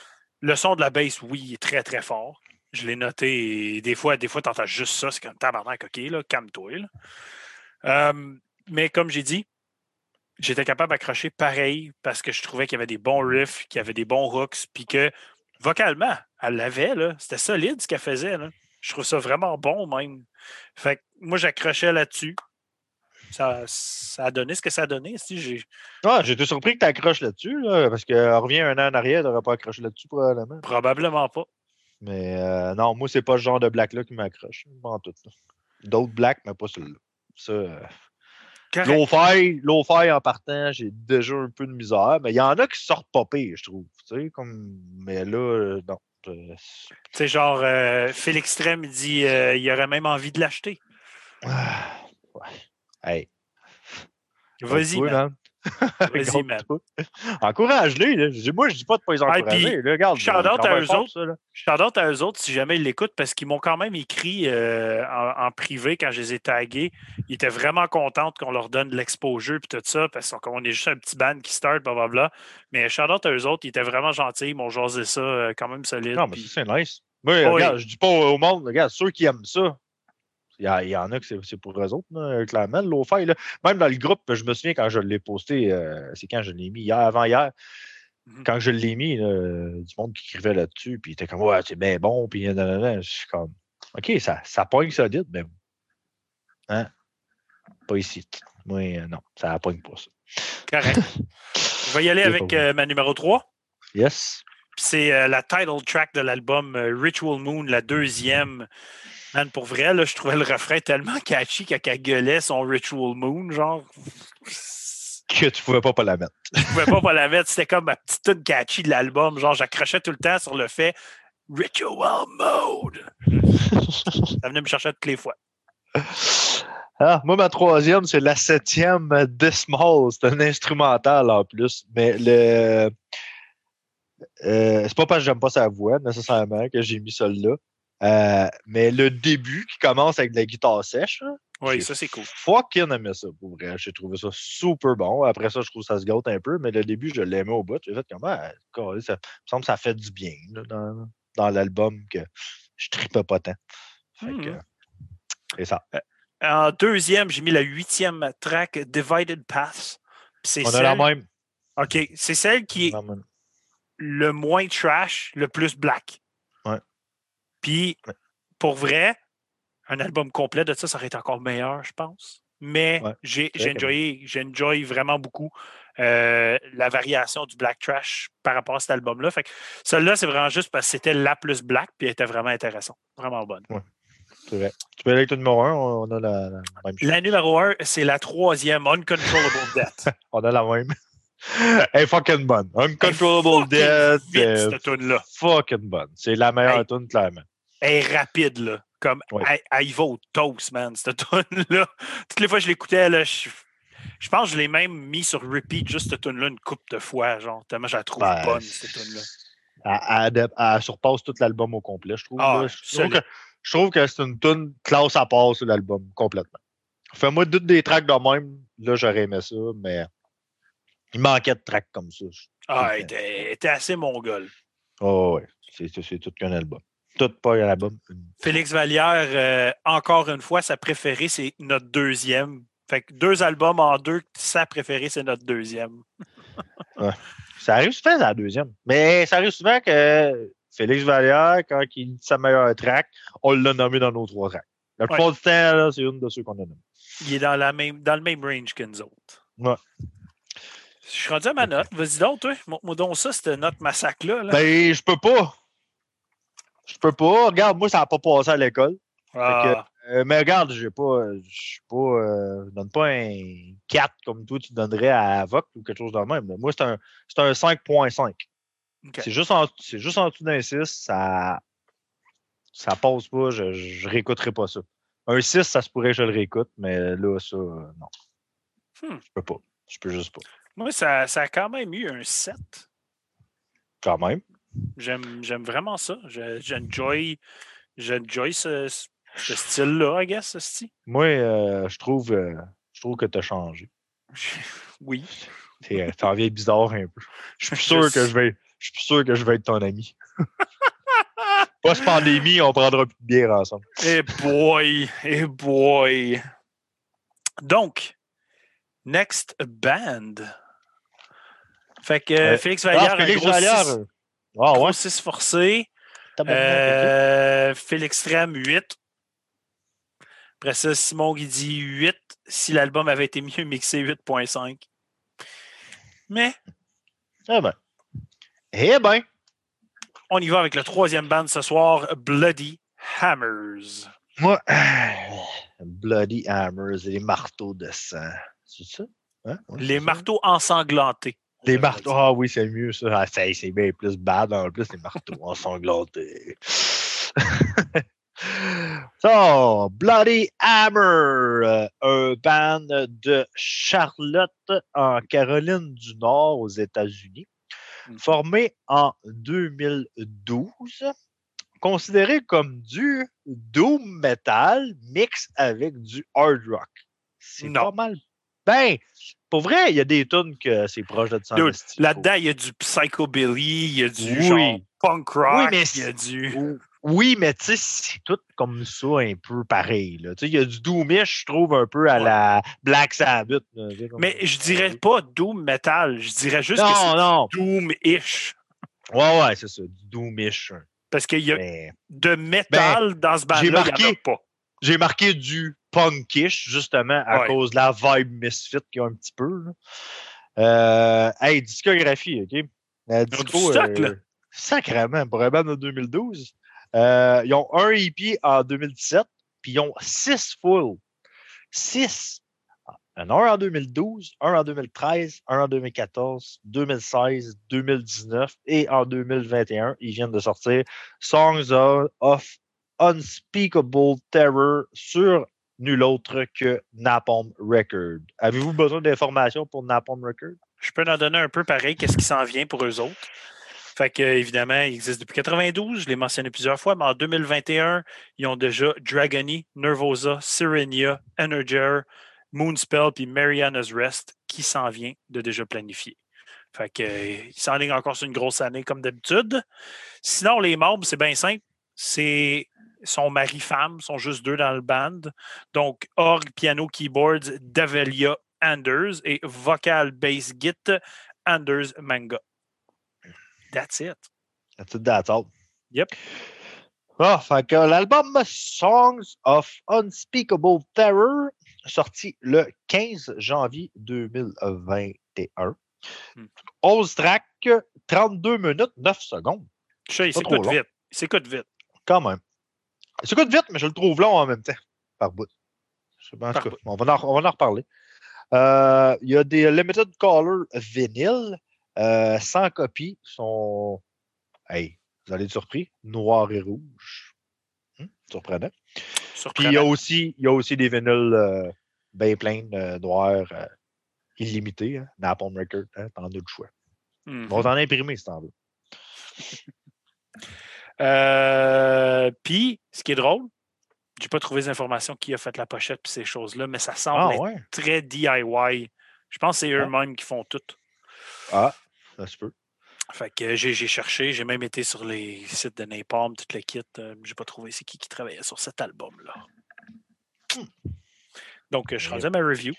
Le son de la bass, oui, est très, très fort. Je l'ai noté et des fois, des fois, t'entends juste ça, c'est comme tabarnak, ok, là, calme-toi. mais comme j'ai dit, j'étais capable d'accrocher pareil parce que je trouvais qu'il y avait des bons riffs, qu'il y avait des bons hooks, puis que vocalement, elle l'avait, là. C'était solide ce qu'elle faisait, là. Je trouve ça vraiment bon, même. Fait que moi, j'accrochais là-dessus. Ça, ça, a donné ce que ça a donné. Si j'ai... Ah, j'étais surpris que tu accroches là-dessus, là, parce que revient un an en arrière, tu n'aurais pas accroché là-dessus, probablement. Probablement pas. Mais euh, non, moi, c'est pas ce genre de black-là qui m'accroche. tout. D'autres blacks, mais pas celui-là. Ça. Euh, low en partant, j'ai déjà un peu de misère, mais il y en a qui sortent pas pire, je trouve. Comme... Mais là, euh, non. Euh, c'est genre, Félix Trem dit il aurait même envie de l'acheter. Ah, ouais. Hey. Vas-y, man. Vas-y, man. Encourage-les. Moi, je dis pas de pas les encourager. shout-out à eux autres. Shout-out à eux autres si jamais ils l'écoutent parce qu'ils m'ont quand même écrit euh, en, privé quand je les ai tagués. Ils étaient vraiment contents qu'on leur donne de l'exposure et tout ça parce qu'on est juste un petit band qui start, blablabla. Mais shout-out à eux autres. Ils étaient vraiment gentils. Ils m'ont jasé ça euh, quand même solide. Non, mais c'est nice. Moi, regarde, je dis pas au monde, regarde, ceux qui aiment ça, il y, en a que c'est pour eux autres, là, clairement, fi Même dans le groupe, je me souviens quand je l'ai posté, euh, c'est quand je l'ai mis, hier, avant-hier. Mmh quand je l'ai mis, du monde qui écrivait là-dessus, puis il était comme, ouais, c'est bien bon, puis je suis comme, OK, ça, ça pogne solide, mais hein? pas ici. Moi, euh, non, ça pogne pas ça. Correct. je vais y aller avec euh, ma numéro 3. Yes. C'est la title track de l'album Ritual Moon, la deuxième pour vrai, là, je trouvais le refrain tellement catchy qu'elle gueulait son Ritual Moon, genre. Que tu pouvais pas pas la mettre. je pouvais pas pas la mettre. C'était comme ma petite tune catchy de l'album. Genre, j'accrochais tout le temps sur le fait Ritual Mode. Ça venait me chercher toutes les fois. Ah, moi, ma troisième, c'est la septième Dismal. C'est un instrumental en plus. Mais le. Euh, c'est pas parce que j'aime pas sa voix nécessairement que j'ai mis celle-là. Euh, mais le début qui commence avec de la guitare sèche, oui, ça c'est cool. Fucking aimé ça pour vrai. J'ai trouvé ça super bon. Après ça, je trouve que ça se gâte un peu, mais le début, je l'aimais au bout. J'ai fait comme ah, ça, me semble que ça fait du bien dans, dans l'album que je tripais pas tant. Hmm. c'est ça. Euh, en deuxième, j'ai mis la huitième track Divided Paths. On a la même. OK. C'est celle qui est le moins trash, le plus black. Puis, pour vrai, un album complet de ça, ça aurait été encore meilleur, je pense. Mais j'ai enjoyé, vraiment beaucoup euh, la variation du Black Trash par rapport à cet album-là. Fait que celle-là, c'est vraiment juste parce que c'était la plus black, puis elle était vraiment intéressante. Vraiment bonne. C'est vrai. Tu peux aller avec le numéro 1, on a la, même chose. La numéro 1, c'est la troisième, Uncontrollable Death. on a la même. Elle est fucking bonne. Uncontrollable Death. Vite, cette tune-là. Fucking bonne. C'est la meilleure tune, clairement elle est rapide, là. Comme, elle, y va au toast, man, cette tune-là. Toutes les fois que je l'écoutais, là, je... je pense que je l'ai même mis sur repeat, juste cette tune-là, une coupe de fois, genre, tellement je la trouve Ben, bonne, cette tune-là. Elle, elle- elle surpasse tout l'album au complet, je trouve. Ah, là. je, trouve que, je trouve que c'est une tune classe à part sur l'album, complètement. Fais-moi toutes des tracks de même, là, j'aurais aimé ça, mais il manquait de tracks comme ça. Ah, Ok. était, assez mongole. Oh, ouais, c'est tout qu'un album. Tout pas un album. Félix Vallière, euh, encore une fois, sa préférée, c'est notre deuxième. Fait que deux albums en deux, sa préférée, c'est notre deuxième. Ça arrive souvent la deuxième. Mais ça arrive souvent que Félix Vallière, quand il dit sa meilleure track, on l'a nommé dans nos trois tracks. La plupart du temps, là, c'est une de ceux qu'on a nommé. Il est dans, la même, dans le même range que nous autres. Ouais. Je suis rendu à ma note. Vas-y donc, toi. Montre-moi donc ça, cette note massacre-là. là. Ben, je peux pas. Je peux pas. Regarde, moi, ça n'a pas passé à l'école. Ah, Euh, mais regarde, j'ai pas. Je suis pas. euh, je donne pas un 4 comme toi, tu donnerais à Avoc ou quelque chose de même. là. Moi, c'est un, c'est un 5.5. OK. C'est juste, en, c'est juste en dessous d'un 6. Ça, ça passe pas. Je, je réécouterai pas ça. Un 6, ça se pourrait que je le réécoute, mais là, ça, euh, non. Hmm. Je peux pas. Je peux juste pas. Moi, ça, ça a quand même eu un 7. Quand même. J'aime j'aime vraiment ça. Je- J'enjoy j'enjoy ce, ce style-là, I guess, ce style. Moi, euh, je trouve, euh, je trouve que tu as changé. Oui. T'es- T'en viens bizarre un peu. Je suis Je sûr que je vais. Je suis sûr que je vais être ton ami. Post-pandémie, on prendra plus de bière ensemble. Eh boy, eh boy. Donc, next band. Fait que Euh, Félix Ah, Vallière, Félix un gros Vallière. six- euh, Ah ouais. 6 forcé. Euh, Félix Tram, 8. Après ça, Simon qui dit 8. Si l'album avait été mieux mixé, 8.5. Mais. Eh ben. Eh ben. on y va avec le troisième band ce soir, Bloody Hammers. Moi, Bloody Hammers les marteaux de sang. C'est ça? Hein? Ouais, Les ça. marteaux ensanglantés. Les j'aimerais marteaux. Ah oui, c'est mieux ça. Ah, c'est c'est bien plus bad en plus, les marteaux ensanglantés. so, Bloody Hammer, euh, un band de Charlotte en Caroline du Nord aux États-Unis, Mhm. formé en 2012, considéré comme du doom metal mix avec du hard rock. C'est pas mal. Ben, pour vrai, il y a des tunes que c'est proche de ça. Là-dedans, il y a du psychobilly, il y a du Oui. genre punk rock, Oui, mais il y a du. Oui, mais tu sais, c'est tout comme ça, un peu pareil. il y a du doomish, je trouve, un peu à Ouais. la Black Sabbath. là, Mais je dirais pas doom metal, je dirais juste que Non, c'est non. doom-ish. Ouais, ouais, c'est ça, du doomish. Parce qu'il y a Mais de métal dans ce band-là, il n'y en a marqué- pas. j'ai marqué du punkish, justement, à Ouais. cause de la vibe misfit qu'il y a un petit peu. là. Euh, hey, discographie, OK? Euh, du disco, stock, là. Sacrément, pour un band de 2012. Euh, ils ont un EP en 2017, puis ils ont six full. Six. Un en 2012, un en 2013, un en 2014, 2016, 2019 et en 2021, ils viennent de sortir Songs of Unspeakable Terror sur nul autre que Napalm Record. Avez-vous besoin d'informations pour Napalm Record? Je peux en donner un peu pareil, qu'est-ce qui s'en vient pour eux autres. Fait que, évidemment, ils existent depuis 92, je l'ai mentionné plusieurs fois, mais en 2021, ils ont déjà Dragony, Nervosa, Sirenia, Energer, Moonspell puis Mariana's Rest qui s'en vient de déjà planifier. Fait que, euh, ils encore sur une grosse année comme d'habitude. Sinon, les membres, c'est bien simple. C'est son mari-femme, sont juste deux dans le band. Donc, orgue, piano, keyboards, Davelia Anders et vocal, bass, git, Anders Manga. That's it. That's it, that's all. Yep. Fait que l'album Songs of Unspeakable Terror, sorti le 15 janvier 2021. Hmm. 11 tracks, 32 minutes, 9 secondes. Il s'écoute vite. Il s'écoute vite. Quand même. Ça coûte vite, mais je le trouve long en même temps. Par bout. Je sais pas, en Par tout cas, on va en, on va en reparler. Euh, Il y a des Limited Color Vinyl, euh, 100 copies, sont. Hey, vous allez être surpris, noir et rouge. Hum, surprenant. Puis il y a aussi, il y a aussi des vinyles euh, bien pleins, euh, noirs, euh, illimité. Hein, Napalm Record, hein, t'en as le choix. Mhm. On va t'en imprimer si t'en veux. Euh, Puis, ce qui est drôle, j'ai pas trouvé les informations qui a fait la pochette puis ces choses-là, mais ça semble Ah être ouais? très DIY. Je pense que c'est Ah. eux-mêmes qui font tout. Ah, ça se peut. Fait que j'ai cherché, j'ai même été sur les sites de Napalm, tout le kit. euh, j'ai pas trouvé c'est qui qui travaillait sur cet album-là. Donc, je à ma review.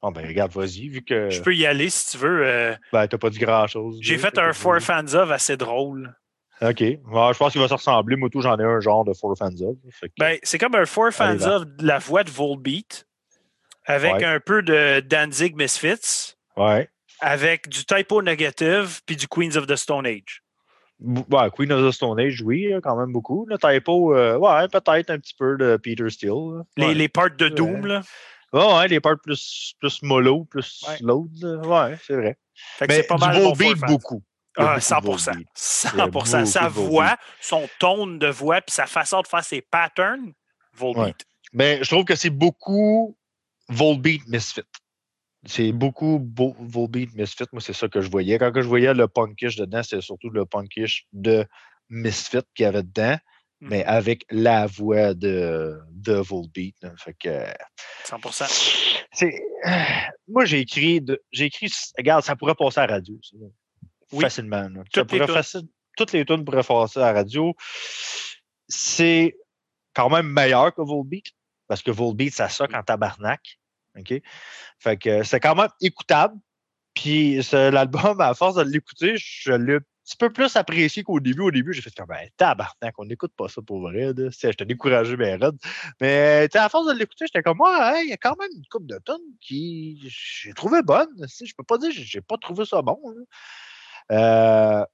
Bon, ben regarde, vas-y, vu que Je peux y aller si tu veux. euh, ben, t'as pas dit grand-chose. j'ai fait un vas-y. Fans of assez drôle. OK. Je pense qu'il va se ressembler. Moi, tout, j'en ai un genre de Four Fans of. Que- Ben, c'est comme un For Fans of de la voix de Volbeat, avec Ouais. un peu de Danzig Misfits, ouais. avec du typo negative, puis du Queens of the Stone Age. Ouais, Queen of the Stone Age, oui, quand même beaucoup. Le typo, euh, ouais, peut-être un petit peu de Peter Steele. Les, Ouais. les parts de Ouais. Doom, là. Ouais, ouais, les parts plus, plus mollo, plus Ouais. load. Ouais, c'est vrai. Fait que Mais c'est pas du mal Volbeat, For Fans. beaucoup. Il y a Ah, beaucoup de 100%. Volbeat. 100%. beaucoup Sa voix, son tone de voix, puis sa façon de faire ses patterns, Volbeat. Mais je trouve que c'est beaucoup Volbeat Misfit. C'est beaucoup Vo- Volbeat Misfit. Moi, c'est ça que je voyais. Quand je voyais le punkish dedans, c'est surtout le punkish de Misfit qu'il y avait dedans, mais Mhm. avec la voix de, de Volbeat. Fait que 100%. c'est. Moi, j'ai écrit. de- écrit. Regarde, ça pourrait passer à la radio. ça. Oui. Facilement. Ça Toutes les facile- Toutes les tunes pourraient à la radio. C'est quand même meilleur que Volbeat. Parce que Volbeat, ça soque en tabarnak. OK? Fait que c'est quand même écoutable. Puis l'album, à force de l'écouter, je l'ai un petit peu plus apprécié qu'au début. Au début, j'ai fait comme ben, tabarnak, on n'écoute pas ça pour vrai. J'étais découragé, mais raide. Mais tu sais, à force de l'écouter, j'étais comme hey, il y a quand même une coupe de tonnes qui j'ai trouvé bonne. Je peux pas dire que j'ai pas trouvé ça bon. là. Euh,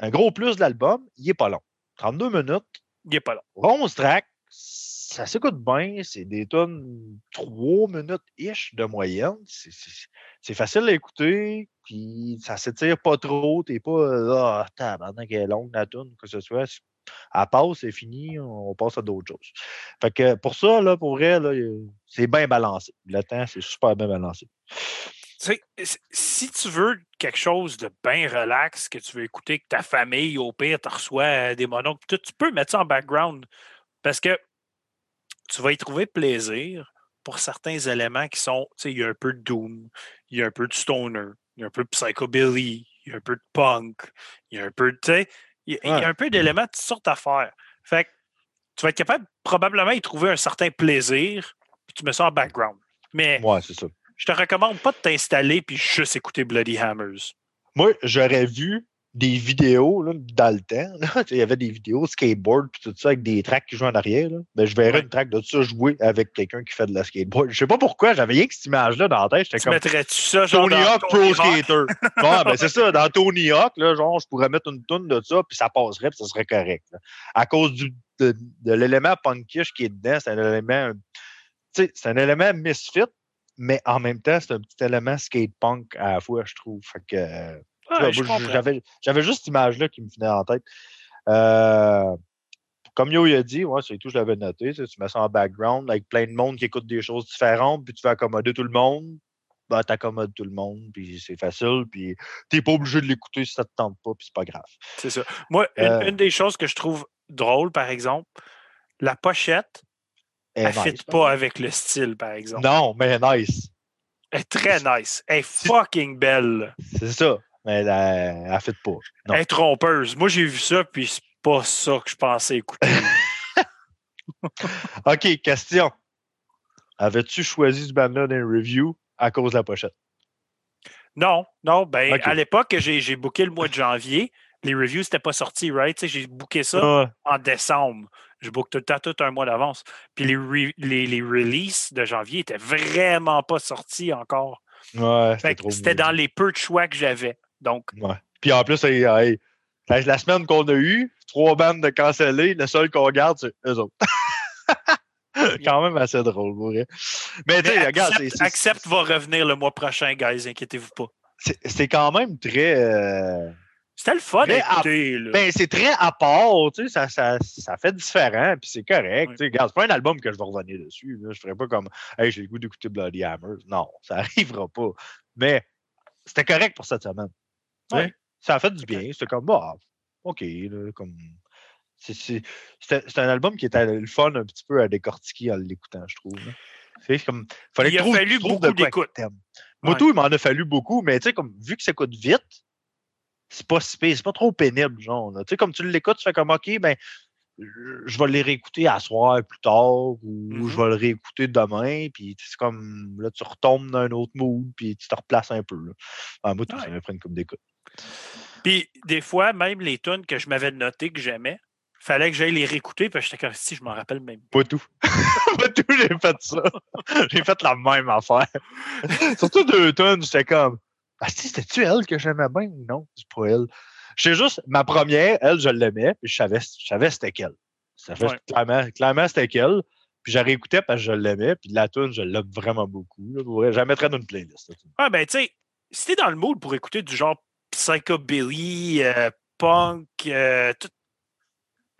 un gros plus de l'album, il est pas long. 32 minutes, Il est pas là. 11 tracks, ça s'écoute bien. C'est des tonnes 3 minutes-ish de moyenne. C'est- facile à écouter, puis ça s'étire pas trop. T'es pas euh, Ah, tabarnak, elle est longue la tune, que ce soit. Elle passe, c'est fini, on passe à d'autres choses. Fait que pour ça, là, pour vrai, là, c'est bien balancé. Le temps, c'est super bien balancé. Tu sais, si tu veux quelque chose de bien relax, que tu veux écouter, que ta famille, au pire, te reçoit euh, des mononcles, tout, tu peux mettre ça en background parce que tu vas y trouver plaisir pour certains éléments qui sont, tu sais, il y a un peu de Doom, il y a un peu de Stoner, il y a un peu de Psychobilly, il y a un peu de Punk, il y a un peu de, tu sais, il y a- Ouais. un peu d'éléments de toutes sortes à faire. Fait que tu vas être capable probablement y trouver un certain plaisir, puis tu mets ça en background. Mais Ouais, c'est ça. Je te recommande pas de t'installer puis juste écouter Bloody Hammers. Moi, j'aurais vu des vidéos là, dans le temps. là. Il y avait des vidéos skateboard puis tout ça avec des tracks qui jouent en arrière. là. Ben, je verrais Ouais. une track de ça jouer avec quelqu'un qui fait de la skateboard. Je sais pas pourquoi, j'avais rien que cette image-là dans la tête. J'étais Tu comme mettrais-tu ça genre Tony Hawk Pro? Skater. ouais, ben c'est ça, dans Tony Hawk, là, genre, je pourrais mettre une tonne de ça, puis ça passerait, puis ça serait correct. À cause du, de, de l'élément punkish qui est dedans, c'est un élément. C'est un élément misfit, mais en même temps, c'est un petit élément skate punk à la fois, je trouve. Fait que. Ouais. J'avais j'avais juste cette image-là qui me venait en tête. Euh, comme Yo il a dit, ouais, c'est tout, je l'avais noté. tu mets ça en background avec plein de monde qui écoute des choses différentes, puis tu veux accommoder tout le monde. Ben, t'accommodes tout le monde, puis c'est facile, puis t'es pas obligé de l'écouter si ça te tente pas, puis c'est pas grave. C'est ça. Moi, une, Euh, une des choses que je trouve drôle, par exemple, la pochette, elle ne fit pas avec le style, par exemple. Non, mais nice. Elle est très nice. Elle est fucking belle. C'est ça. Mais elle, elle, elle fit pas. Non. Elle est trompeuse. Moi, j'ai vu ça, puis c'est pas ça que je pensais écouter. OK, question. Avais-tu choisi ce band-là dans review à cause de la pochette? non, non. Ben, à l'époque, j'ai booké le mois de janvier. Les reviews, c'était pas sorti, right? J'ai booké ça Ah, en décembre. Je book tout le temps tout un mois d'avance. Puis les, re- les, les releases de janvier étaient vraiment pas sortis encore. ouais, c'était dans les peu de choix que j'avais. Donc, Ouais. Puis en plus, hey, hey, la, la semaine qu'on a eue, trois bandes de cancellés, le seul qu'on garde, c'est eux autres. Quand même assez drôle, pour vrai. Mais mais regarde, Accept, c'est- c'est- Accept va revenir le mois prochain, guys. Inquiétez-vous pas. c'est c'est quand même très. euh, C'était le fun Mais à écouter. là. Ben, c'est très à part, tu sais, ça, ça, ça fait différent, puis c'est correct. Sais. Regarde, c'est pas un album que je vais revenir dessus. Là. Je ferais pas comme Hey, j'ai le goût d'écouter Bloody Hammer. Non, ça arrivera pas. Mais c'était correct pour cette semaine. Ça a fait du bien. C'était comme bah, OK, là, comme. c'est- un album qui était le fun un petit peu à décortiquer en l'écoutant, je trouve. C'est comme. Fallait Il a fallu beaucoup d'écoute. Moi, Ouais. tout, il m'en a fallu beaucoup, mais tu sais, comme vu que ça coûte vite, c'est pas si pire, c'est pas trop pénible, genre. là. Tu sais, comme tu l'écoutes, tu fais comme OK, ben, je vais les réécouter à soir plus tard ou je vais le réécouter demain, puis c'est comme là, tu retombes dans un autre mood, puis tu te replaces un peu. Là. Ah, moi, tout, ça me prend une coupe d'écoute. Puis des fois, même les tunes que je m'avais notées que j'aimais, fallait que j'aille les réécouter, puis j'étais comme si je m'en rappelle même. Pas tout. pas tout, j'ai fait ça. j'ai fait la même affaire. Surtout deux tonnes, j'étais comme Ah, si, c'était-tu elle que j'aimais bien ou non? C'est pas elle. Je sais juste, ma première, elle, je l'aimais, puis je savais, je savais c'était qu'elle. Ça fait Ouais. clairement, clairement c'était qu'elle. Puis je réécoutais parce que je l'aimais, puis la tune, je l'aime vraiment beaucoup. là. Je la mettrais dans une playlist. Ah ben tu sais, si t'es dans le mood pour écouter du genre psychobilly, euh, punk, euh, tout-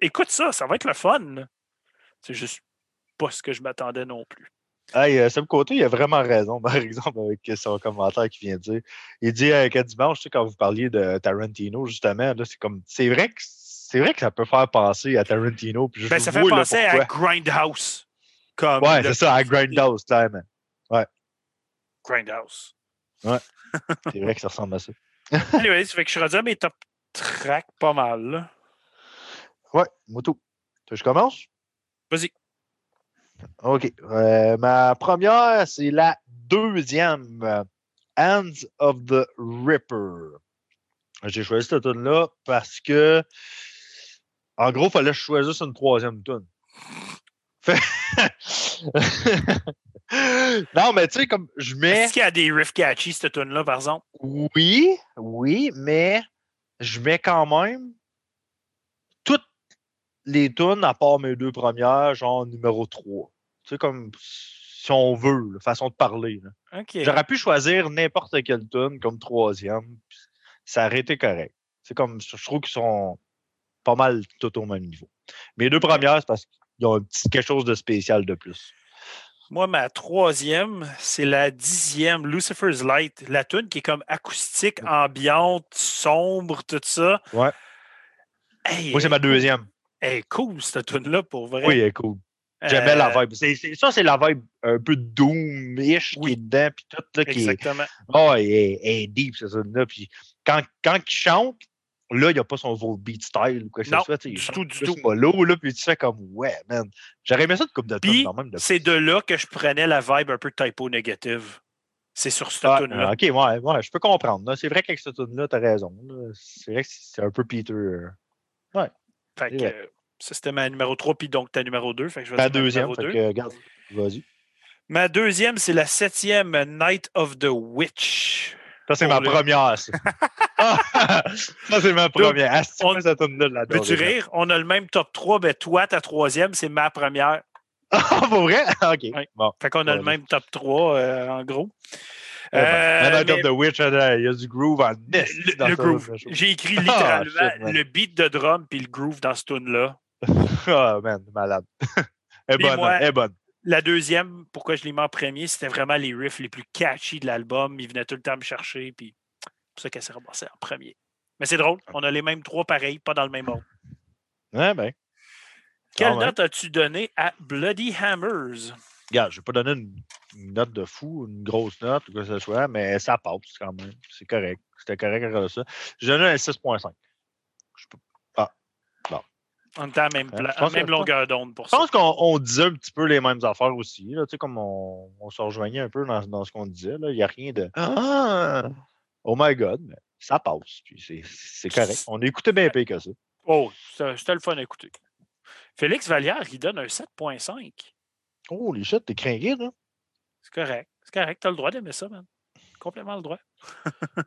écoute ça, ça va être le fun. C'est juste pas ce que je m'attendais non plus. Hey, euh, Sam Côté, il a vraiment raison, par exemple, avec son commentaire qu'il vient de dire. Il dit euh, qu'à dimanche, tu sais, quand vous parliez de Tarantino, justement, là, c'est comme c'est vrai que c'est vrai que ça peut faire penser à Tarantino. Puis je Ben, ça fait vois, là, penser à. Grindhouse. Comme Ouais, c'est ça, à Grindhouse, clairement. Grindhouse. C'est vrai que ça ressemble à ça. Anyway, ça fait que je suis mes top tracks pas mal. là. Ouais, moto. Tu veux que Je commence? Vas-y. OK. Euh, ma première, c'est la deuxième. Hands of the Ripper. J'ai choisi cette tune-là parce que, en gros, il fallait que je choisisse une troisième tune. non, mais tu sais, comme je mets. Est-ce qu'il y a des riffs catchy, cette tune-là, par exemple? Oui, oui, mais je mets quand même les tunes à part mes deux premières, genre numéro 3. Tu sais, comme si on veut, la façon de parler. J'aurais pu choisir n'importe quelle tune comme troisième. Ça aurait été correct. C'est comme, je trouve qu'ils sont pas mal tout au même niveau. Mes deux premières, c'est parce qu'ils ont un petit quelque chose de spécial de plus. Moi, ma troisième, c'est la dixième, Lucifer's Light. La tune qui est comme acoustique, ambiante, sombre, tout ça. Ouais. Hey, Moi, c'est ma deuxième. Elle est cool, cette tune-là, pour vrai. Oui, elle est cool. J'aimais la Euh, vibe. C'est- c'est- ça, c'est la vibe un peu doom-ish Oui. qui est dedans, puis tout, là, qui est, Exactement. oh, elle est, deep, cette zone-là. Puis quand, quand il chante, là, il n'y a pas son Volbeat style ou quoi que ce soit. du tout, du tout. mollo, là, puis tu fais comme, ouais, man. J'aurais aimé ça de coupe de tonnes, quand même. C'est de là que je prenais la vibe un peu typo négative. C'est sur cette Ah, tune-là. ok, ouais, ouais, je peux comprendre. C'est vrai qu'avec cette tune-là, t'as raison. C'est vrai que c'est un peu Peter. euh, Fait que, euh, ça, c'était ma numéro 3, puis donc ta numéro 2. Fait que je vais dire ma deuxième, numéro fait 2. que, regarde, vas-y. Ma deuxième, c'est la septième, Night of the Witch. Ça, c'est ma le- première, ça. Ah, ça, c'est ma première. Ah, on- l'adore, Veux-tu rire? On a le même top 3. Ben, toi, ta troisième, c'est ma première. Ah, pour vrai? OK. Ouais. Bon. Fait qu'on a le même top 3, euh, en gros. Euh, Night of the Witch, euh, il y a du groove en le, dans le groove. J'ai écrit Ah, littéralement shit, man. le beat de drum puis le groove dans ce tune-là. Ah, man, malade. Elle est bonne, moi- elle est bonne. La deuxième, pourquoi je l'ai mis en premier, c'était vraiment les riffs les plus catchy de l'album. Il venait tout le temps me chercher, puis c'est pour ça qu'elle s'est ramassée en premier. Mais c'est drôle, on a les mêmes trois pareils, pas dans le même ordre. Ouais, ben. Quelle même. note as-tu donné à Bloody Hammers? Regarde, je vais pas donner une, une note de fou, une grosse note ou quoi que ce soit, mais ça passe quand même. C'est correct. C'était correct à ça. J'ai donné un 6.5. Je peux- On était à la même, Hein, pla- je pense même que- longueur d'onde pour Je ça. pense qu'on on disait un petit peu les mêmes affaires aussi. Là, tu sais, comme on, on se rejoignait un peu dans, dans ce qu'on disait. là. Il n'y a rien de Ah! Oh my God, mais ça passe. Puis c'est- c'est correct. On écoutait bien pire que ça. Oh, c'était c'était le fun à écouter. Félix Vallière, il donne un 7.5. Oh, les shit, t'es craqué, là. C'est correct. C'est correct. T'as le droit d'aimer ça, man. Complètement le droit.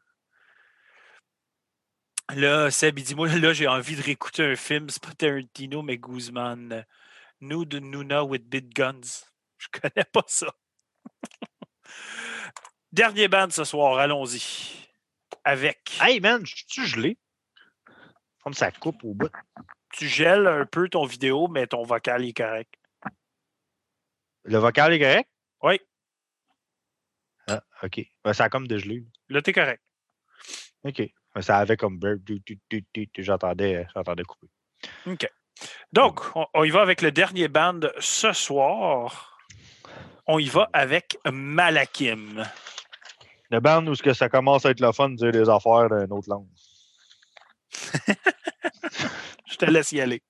là, Seb, il dit Moi, là, j'ai envie de réécouter un film. C'est pas Tarantino, mais Guzman. Nous de Nuna with Big Guns. Je connais pas ça. Dernier band ce soir, allons-y. Avec. Hey, man, je suis gelé? Comme ça coupe au bout. Tu gèles un peu ton vidéo, mais ton vocal est correct. Le vocal est correct? Oui. Ah, OK. Ben, ça a comme dégelé. Là, t'es correct. OK. Ben, ça avait comme j'entendais j'entendais couper. OK. Donc, on, on y va avec le dernier band ce soir. On y va avec Malakim. Le band où ce que ça commence à être le fun de dire des affaires d'une autre langue. Je te laisse y aller.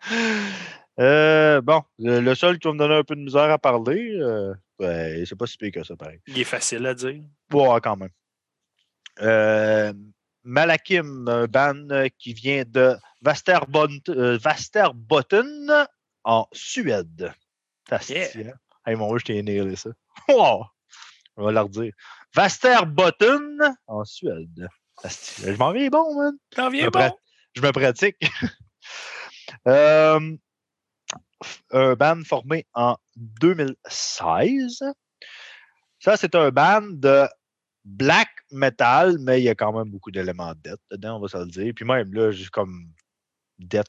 Euh, bon, le, le seul qui va me donner un peu de misère à parler, euh, ben, c'est pas si pire que ça, pareil. Il est facile à dire. Ouais, quand même. Euh, Malakim, un euh, qui vient de euh, Vasterbotten en Suède. Fascinant. Yeah. Hey, mon je t'ai nailé ça. Wow! On va leur dire. Vasterbotten en Suède. Je m'en viens bon, man. T'en Je viens me, bon? je me pratique. Euh, un band formé en 2016. Ça, c'est un band de black metal, mais il y a quand même beaucoup d'éléments de death dedans, on va se le dire. Puis même là, j'ai comme death,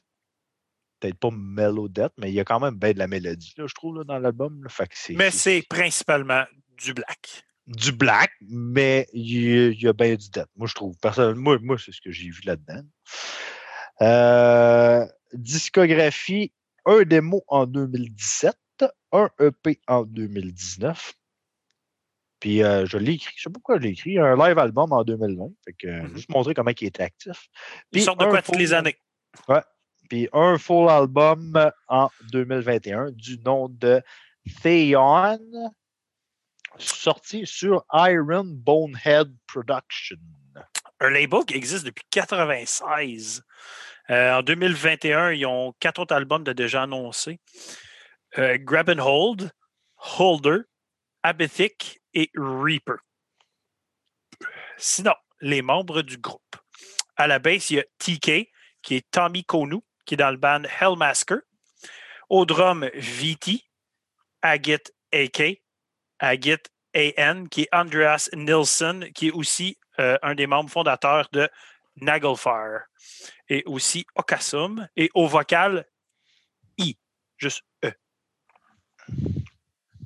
peut-être pas mellow death, mais il y a quand même bien de la mélodie, là, je trouve, là, dans l'album. Mais c'est principalement du black. du black, mais il y, a- il y a bien du death. Moi, je trouve. Personnellement, moi, moi c'est ce que j'ai vu là-dedans. Euh, discographie, un démo en 2017, un EP en 2019. Puis euh, je l'ai écrit, je sais pas pourquoi je l'ai écrit, un live album en 2020. Fait que, Mhm. juste montrer comment il était actif. Puis sortent de un quoi toutes les années? Puis un full album en 2021 du nom de Theon, sorti sur Iron Bonehead Production. Un label qui existe depuis 96. Euh, en 2021, ils ont quatre autres albums déjà annoncés. Euh, Grab and Hold, Holder, Abethic et Reaper. Sinon, les membres du groupe. À la base, il y a TK, qui est Tommy Konu, qui est dans le band Hellmasker. Au drum, VT, Agit AK, Agit AN, qui est Andreas Nilsson, qui est aussi euh, un des membres fondateurs de Nagelfire. Et aussi Okasum. Et au vocal, I, juste E.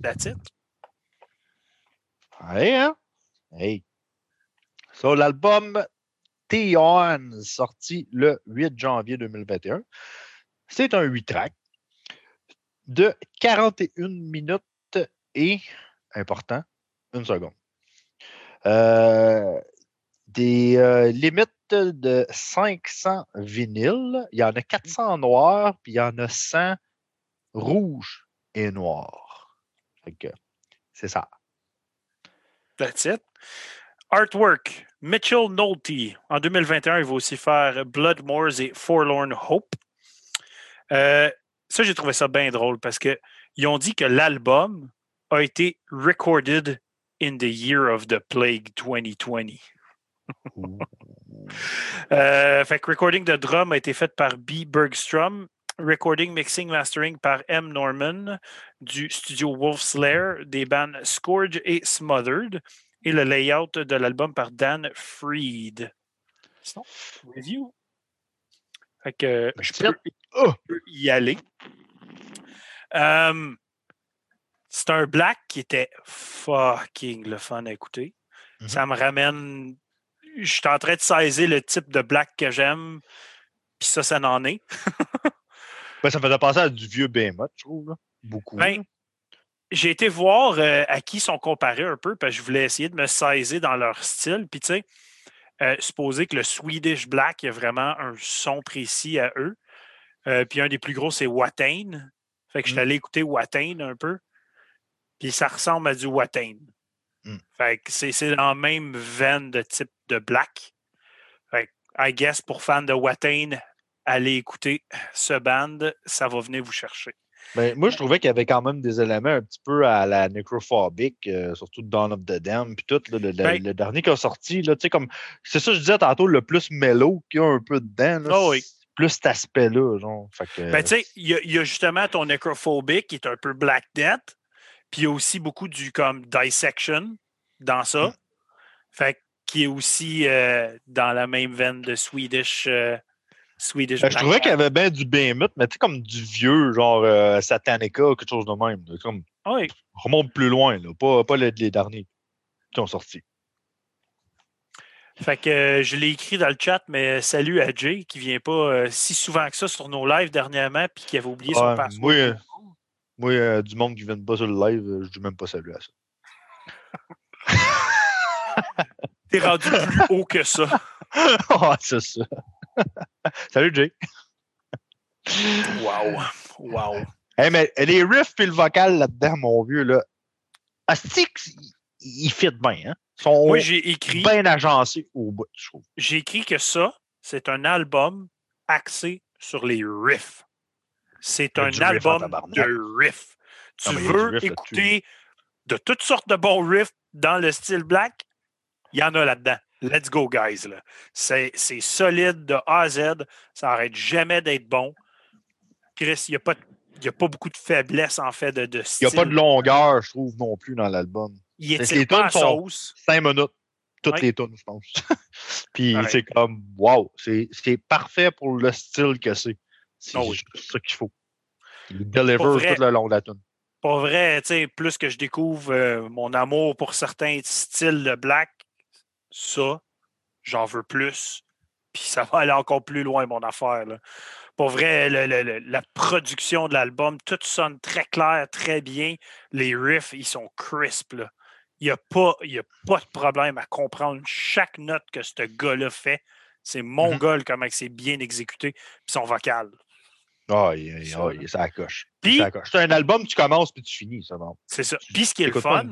That's it. Hey, hein? Hey. So, l'album Theon, sorti le 8 janvier 2021. C'est un 8 track de 41 minutes et, important, une seconde. Euh, des euh, limites de 500 vinyles. Il y en a 400 noirs, puis il y en a 100 rouges et noirs. Que, c'est ça. That's it. Artwork, Mitchell Nolte. En 2021, il va aussi faire Blood Moors et Forlorn Hope. Euh, ça, j'ai trouvé ça bien drôle parce qu'ils ont dit que l'album a été recorded in the year of the plague 2020. Euh, fait que recording de drum a été fait par B. Bergstrom. Recording, mixing, mastering par M. Norman du studio Wolf's Lair, des bands Scourge et Smothered. Et le layout de l'album par Dan Freed. Sinon, review. Fait que je peux, je peux y aller. Euh, c'est un black qui était fucking le fun à écouter. Mhm. Ça me ramène. Je suis en train de saisir le type de black que j'aime. Puis ça, ça n'en est. Ben, ça me faisait penser à du vieux Behemoth, je trouve. là. Beaucoup. Ben. J'ai été voir euh, à qui ils sont comparés un peu, parce que je voulais essayer de me saisir dans leur style. Puis, tu sais, euh, supposer que le Swedish Black, il y a vraiment un son précis à eux. Euh, puis, un des plus gros, c'est Watain. Fait que je suis Mm. allé écouter Watain un peu. Puis, ça ressemble à du Watain. Mm. Fait que c'est dans la même veine de type de Black. Fait I guess, pour fans de Watain, allez écouter ce band, ça va venir vous chercher. Ben, moi, je trouvais qu'il y avait quand même des éléments un petit peu à la Necrophobic, euh, surtout Dawn of the Dam, puis tout, là, le, le- Ben- le dernier qui a sorti, là, tu sais, comme, c'est ça que je disais tantôt, le plus mellow qu'il y a un peu dedans, là, Ah oui. plus cet aspect-là, Ben, tu sais, il y, a- il y a justement ton Necrophobic qui est un peu Black Death, puis il y a aussi beaucoup du comme Dissection dans ça. Mm. Fait que- qui est aussi euh, dans la même veine de Swedish, euh, Swedish Ben, je trouvais qu'il y avait bien du Behemoth, mais tu sais, comme du vieux, genre euh, Satanica ou quelque chose de même. là. Comme, Oui, remonte plus loin, là, pas, pas les, les derniers qui ont sorti. Fait que euh, je l'ai écrit dans le chat, mais salut à Jay qui vient pas si souvent que ça sur nos lives dernièrement puis qui avait oublié son Ouais, password. moi, du monde qui vient pas sur le live, je dis même pas salut à ça. T'es rendu plus haut que ça. Ah, c'est ça. Salut, Jay. Wow. Wow. Hey, mais les riffs et le vocal là-dedans, mon vieux, là. Astic, ils fit bien, hein? Sont Moi, j'ai écrit, bien agencés au bout, je trouve. j'ai écrit que ça, c'est un album axé sur les riffs. C'est Il un riff album de riffs. Tu Non, il veux riff écouter de toutes sortes de bons riffs dans le style black, il y en a là-dedans. Let's go, guys. là. C'est c'est solide de A à Z. Ça n'arrête jamais d'être bon. Chris, il n'y a, pas y a pas beaucoup de faiblesse, en fait, de, de Il n'y style. a pas de longueur, je trouve, non plus, dans l'album. Il étire les pas sont- sauce. Cinq minutes, toutes Ouais. les tunes, je pense. Puis c'est comme, wow, c'est c'est parfait pour le style que c'est. C'est Ah oui. ça qu'il faut. Il deliver tout le long de la tune. Pas vrai, tu sais, plus que je découvre euh, mon amour pour certains styles de black, ça, j'en veux plus. Puis ça va aller encore plus loin, mon affaire. Là. Pour vrai, le- le- le- la production de l'album, tout sonne très clair, très bien. Les riffs, ils sont crisp. là. Il n'y a, pas- il y a pas de problème à comprendre chaque note que ce gars-là fait. C'est mon Mhm. gars, comment c'est bien exécuté, puis son vocal. Ah, il- Ça, il- ça coche. C'est un album, tu commences puis tu finis, ça. C'est ça. Puis ce qui est le fun.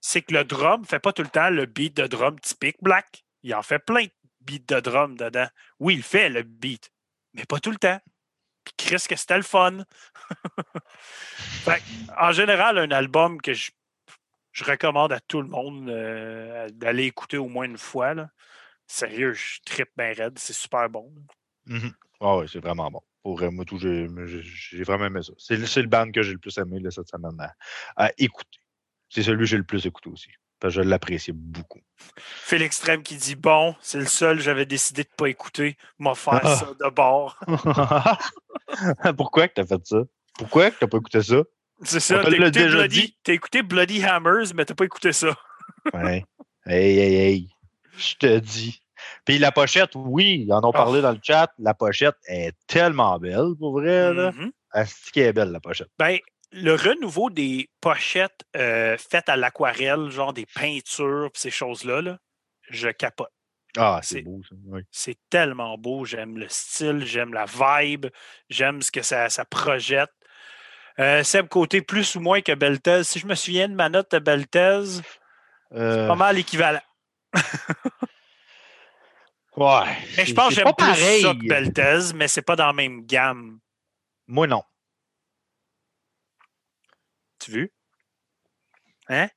C'est que le drum fait pas tout le temps le beat de drum typique black. Il en fait plein de beats de drum dedans. Oui, il fait le beat, mais pas tout le temps. Puis Chris, que c'était le fun. En général, un album que je, je recommande à tout le monde euh, d'aller écouter au moins une fois. là. Sérieux, je trippe bien raide. C'est super bon. Mhm. Ah oui, c'est vraiment bon. Pour moi, j'ai vraiment aimé ça. C'est le- le band que j'ai le plus aimé cette semaine à écouter. C'est celui que j'ai le plus écouté aussi. Parce que je l'apprécie beaucoup. Phil Extrême qui dit Bon, c'est le seul que j'avais décidé de ne pas écouter. M'a faire Ah. ça de bord. Pourquoi que t'as fait ça? Pourquoi que t'as pas écouté ça? C'est ça, t'as écouté, Bloody, t'as écouté Bloody Hammers, mais t'as pas écouté ça. Ouais. Hey, hey, hey. Je te dis. Puis la pochette, oui, ils en ont parlé dans le chat. La pochette est tellement belle, pour vrai. Là. Mhm. Asti qu'elle est belle, la pochette. Ben, le renouveau des pochettes euh, faites à l'aquarelle, genre des peintures, ces choses-là, là, je capote. Ah, C'est- c'est beau, ça. Oui. C'est tellement beau. J'aime le style, j'aime la vibe, j'aime ce que ça, ça projette. Euh, Seb, côté plus ou moins que Beltez. Si je me souviens de ma note de Beltez, Euh, pas mal équivalent. ouais. Mais je c'est- pense que c'est j'aime pas plus ça que Beltez, mais c'est pas dans la même gamme. Moi, non. Tu vu? Hein?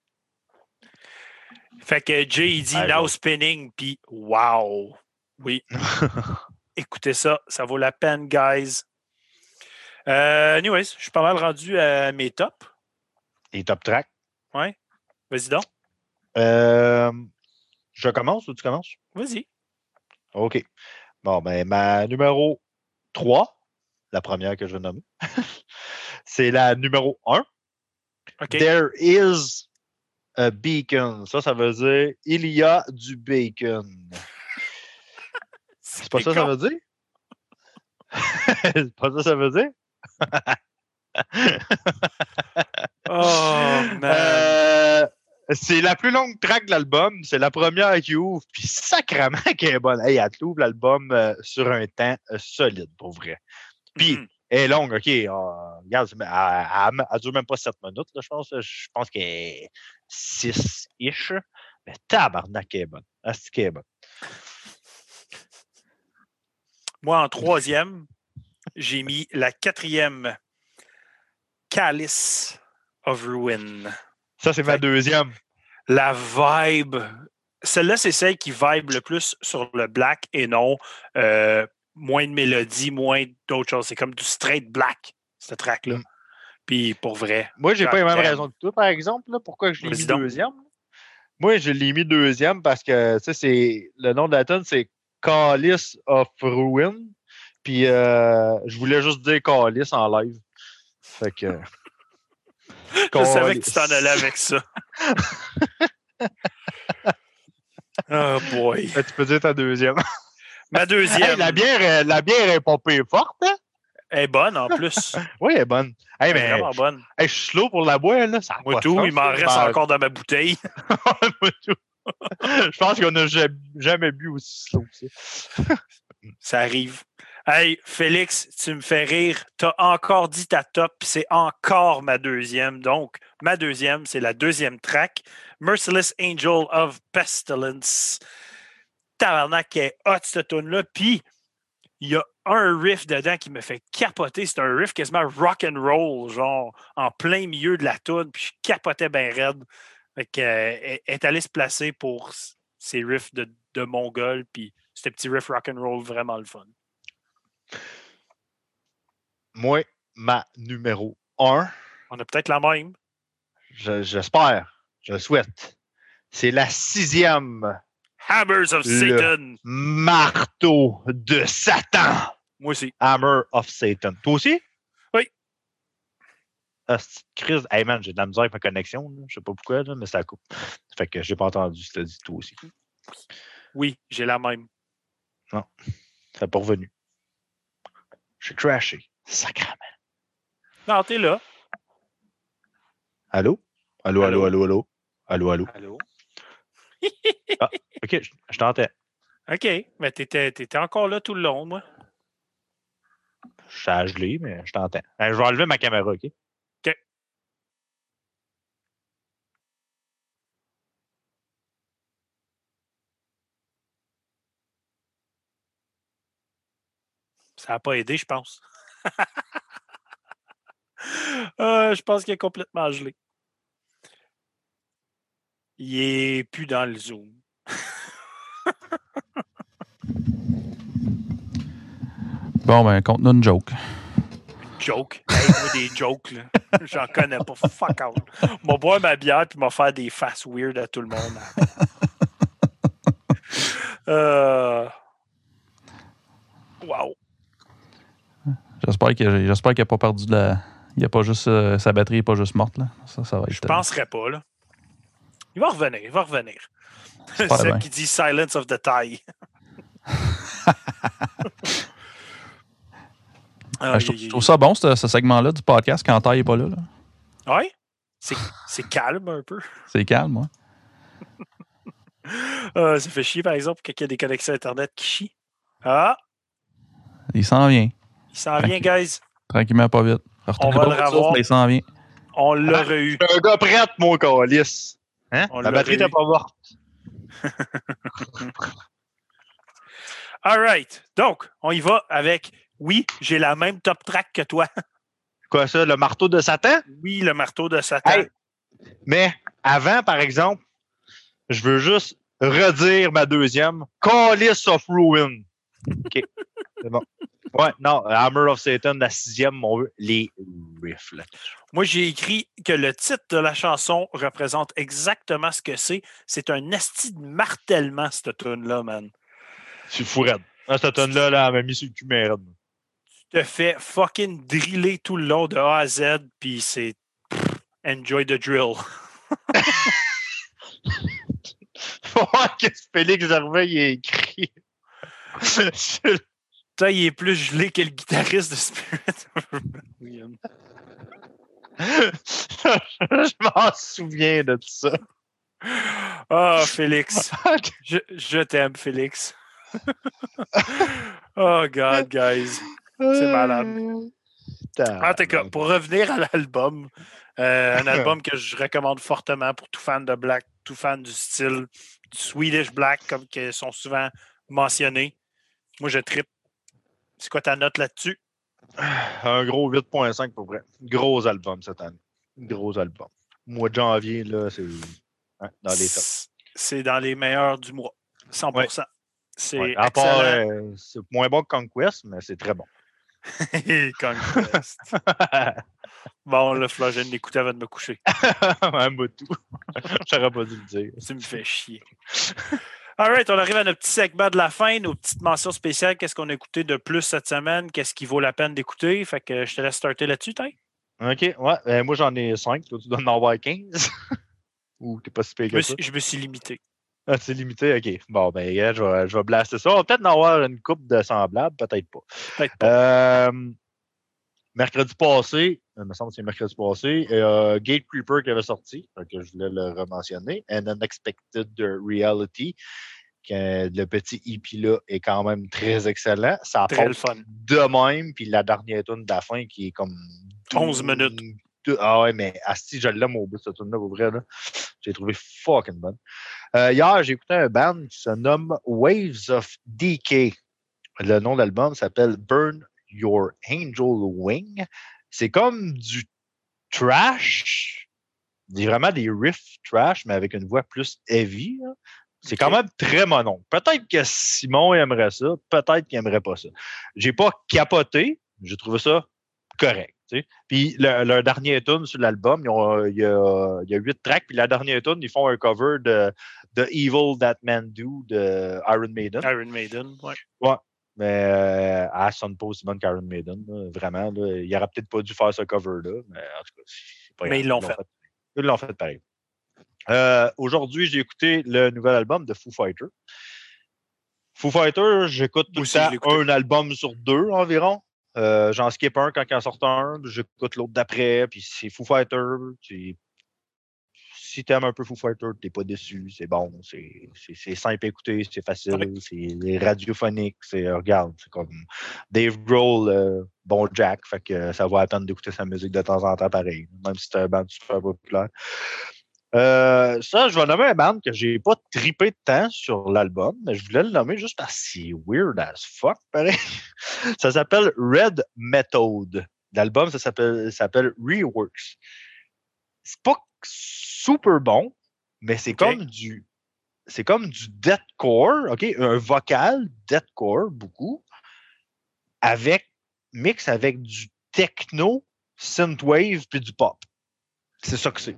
Fait que Jay, il dit now spinning, puis wow. Oui, écoutez ça, ça vaut la peine, guys. Euh, anyways, je suis pas mal rendu à mes tops. Et top track. Vas-y donc, Euh, je commence ou tu commences? vas-y. OK. Bon, ben, ma numéro 3, la première que je vais nommer, c'est la numéro 1. There is a beacon. Ça, ça veut dire il y a du bacon. C'est pas ça que ça veut dire? c'est pas ça que ça veut dire? Oh, man. Euh, c'est la plus longue track de l'album. C'est la première qui ouvre. Puis sacrément qu'elle est bonne. Hey, elle ouvre l'album euh, sur un temps euh, solide, pour vrai. Puis, Mhm. elle est longue, OK. euh, regarde, elle, elle, elle dure même pas 7 minutes, là, je pense. Je pense qu'elle est 6-ish. Mais tabarnak, qu'elle est bonne. Qu'elle est bonne. Moi, en troisième, j'ai mis la quatrième Calice of Ruin. Ça, c'est ma deuxième. la vibe. Celle-là, c'est celle qui vibe le plus sur le black et non euh, moins de mélodie, moins d'autres choses. C'est comme du straight black, cette track-là. Mm. Puis pour vrai. Moi, j'ai pas les mêmes raisons que toi, par exemple. Là, pourquoi je l'ai mis donc. deuxième? Moi, je l'ai mis deuxième parce que c'est le nom de la tune, c'est Calice of Ruin. Puis euh, je voulais juste dire Calis en live. Fait que. Je savais que tu t'en allais avec ça. oh boy. Tu peux dire ta deuxième. Ma deuxième. Hey, la, bière, est- la bière est pompée forte, hein? est bonne en plus. Oui, elle est bonne. Hey, Elle est mais vraiment bonne. hey, je suis slow pour la boire, là. Ça Moi tout, sens, il m'en reste Ben, encore dans ma bouteille. moi tout. je pense qu'on n'a ja- jamais bu aussi slow que ça. Ça arrive. Hey, Félix, tu me fais rire. Tu as encore dit ta top, puis c'est encore ma deuxième. Donc, ma deuxième, c'est la deuxième track. Merciless Angel of Pestilence. Tabarnak, qui est hot, cette tune-là. Puis, il y a un riff dedans qui me fait capoter. C'est un riff quasiment rock and roll, genre en plein milieu de la tune. Puis, je capotais bien raide. Fait que, euh, est allée se placer pour ces riffs de, de mongol. Puis, ce petit riff rock and roll vraiment le fun. Moi, ma numéro 1, On a peut-être la même. j'espère, je le souhaite. C'est la sixième Hammers of Le- Satan. marteau de Satan. Moi aussi. Hammer of Satan. Toi aussi? Oui. Ah, c'est crise. Hey man, j'ai de la misère avec ma connexion. là. Je sais pas pourquoi, là, mais ça coupe. Fait que j'ai pas entendu si t'as dit toi aussi. Oui, j'ai la même. Ça n'a pas revenu. Je suis crashé. Sacrament. Non, t'es là. Allô? Allô, allô, Allô? allô, allô? Allô, allô? Allô? OK, je, je t'entends. OK. Mais t'étais, t'étais encore là tout le long, moi. Je suis à gelé, mais je t'entends. Je vais enlever ma caméra, OK? OK. Ça n'a pas aidé, je pense. Euh, je pense qu'il est complètement gelé. Il est plus dans le zoom. Bon, ben, conte-nous une joke. joke? Hey, moi, des jokes, là. J'en connais pas. Fuck out. M'a boire ma bière puis m'a faire des faces weird à tout le monde. euh... Wow. J'espère qu'il n'a pas perdu de la. Il a pas juste. euh, sa batterie n'est pas juste morte, là. Ça, ça va être. Je penserais pas, là. Il va revenir, il va revenir. Bien. qui dit Silence of the Tie. Ben, je, trouve, je trouve ça bon, ce, ce segment-là du podcast, quand Taille n'est pas là. là. Oui, c'est c'est calme un peu. C'est calme, moi. Euh, ça fait chier, par exemple, qu'il y a des connexions Internet qui chient. Ah, Il s'en vient. il s'en vient, guys. Tranquillement, pas vite. Retournez va le revoir. il s'en vient. On l'aurait eu. Un gars prête, mon calice. Hein? La batterie n'est pas morte. All right. Donc, on y va avec oui, j'ai la même top track que toi. Quoi ça, le marteau de Satan? Oui, le marteau de Satan. Hey. Mais avant, par exemple, je veux juste redire ma deuxième. Calice of Ruin. OK. C'est bon. Ouais, non, Hammer of Satan, la sixième, on veut les riffs. là. Moi, j'ai écrit que le titre de la chanson représente exactement ce que c'est. C'est un esti de martèlement, cette tune-là, man. C'est fou, raide. Ah, cette tonne-là, là, elle m'a mis sur le cul. Tu te fait fucking driller tout le long de A à Z, puis c'est enjoy the drill. Faut voir que Félix Gervais il a écrit. Ça, il est plus gelé que le guitariste de Spirit. William. je m'en souviens de ça. Ah, Félix. Je, je t'aime, Félix. oh, God, guys. C'est malade. En tout cas, pour revenir à l'album, euh, un album que je recommande fortement pour tout fan de black, tout fan du style du Swedish black, comme qu'ils sont souvent mentionnés. Moi, je trippe. C'est quoi ta note là-dessus? Un gros 8.5 pour vrai. Gros album cette année. Gros album. Mois de janvier, là, c'est hein, dans les tops. C'est- dans les meilleurs du mois. 100 C'est Ouais, à part, excellent. euh, c'est moins bon que Conquest, mais c'est très bon. Conquest. bon, là, je viens de l'écouter avant de me coucher. Un de tout. J'aurais pas dû le dire. Tu me fais chier. All right, on arrive à notre petit segment de la fin, nos petites mentions spéciales. Qu'est-ce qu'on a écouté de plus cette semaine? Qu'est-ce qui vaut la peine d'écouter? Fait que je te laisse starter là-dessus, Ty. OK, ouais. Ben, moi, j'en ai 5. Toi, tu dois en avoir 15. Ou t'es pas si pire Je me, que ça? suis, je me suis limité. Ah, c'est limité, OK. Bon, ben, je vais, je vais blaster ça. On va peut-être en avoir une coupe de semblables, peut-être pas. Peut-être pas. Euh, mercredi passé, il me semble que c'est mercredi passé, euh, Gate Creeper qui avait sorti, donc je voulais le rementionner, An Unexpected Reality, que le petit EP là est quand même très excellent. Ça Très le fun. de même, puis la dernière tune de la fin qui est comme 11 minutes. Ah ouais, mais Asti, je l'aime au bout de cette tune là pour vrai. là. J'ai trouvé fucking bonne. Euh, hier, j'ai écouté un band qui se nomme Waves of Decay. Le nom de l'album s'appelle Burn Your Angel Wing. C'est comme du trash, des- vraiment des riffs trash, mais avec une voix plus heavy. là. C'est quand même très monon. Peut-être que Simon aimerait ça, peut-être qu'il aimerait pas ça. J'ai pas capoté, j'ai trouvé ça correct. tu sais. Puis le- leur dernier tune sur l'album, il y a, il y a huit tracks, puis la dernière tune, ils font un cover de The Evil That Man Do de Iron Maiden. Iron Maiden, ouais. Mais euh, elle sonne pas aussi bonne Maiden. là, vraiment. Là, il aurait peut-être pas dû faire ce cover-là. Mais en tout cas, c'est pas Mais ils l'ont fait. Ils l'ont fait pareil. Euh, Aujourd'hui, j'ai écouté le nouvel album de Foo Fighter. Foo Fighter, j'écoute tout le aussi, temps un album sur deux environ. Euh, J'en skip un quand il en sort un, puis j'écoute l'autre d'après, puis c'est Foo Fighter. c'est- Si t'aimes un peu Foo Fighter, t'es pas déçu, c'est bon, c'est simple à écouter, c'est facile, Ouais. c'est radiophonique, c'est regarde, c'est comme Dave Grohl, euh, bon Jack, fait que ça vaut la peine d'écouter sa musique de temps en temps pareil, même si c'est un band super populaire. Euh, ça, je vais nommer un band que j'ai pas tripé de temps sur l'album, mais je voulais le nommer juste parce que c'est weird as fuck, pareil. Ça s'appelle Red Method. L'album, ça s'appelle s'appelle Reworks. C'est pas super bon, mais c'est comme du c'est comme du deathcore, OK? Un vocal deathcore, beaucoup, avec mix avec du techno, synthwave puis du pop. C'est ça que c'est.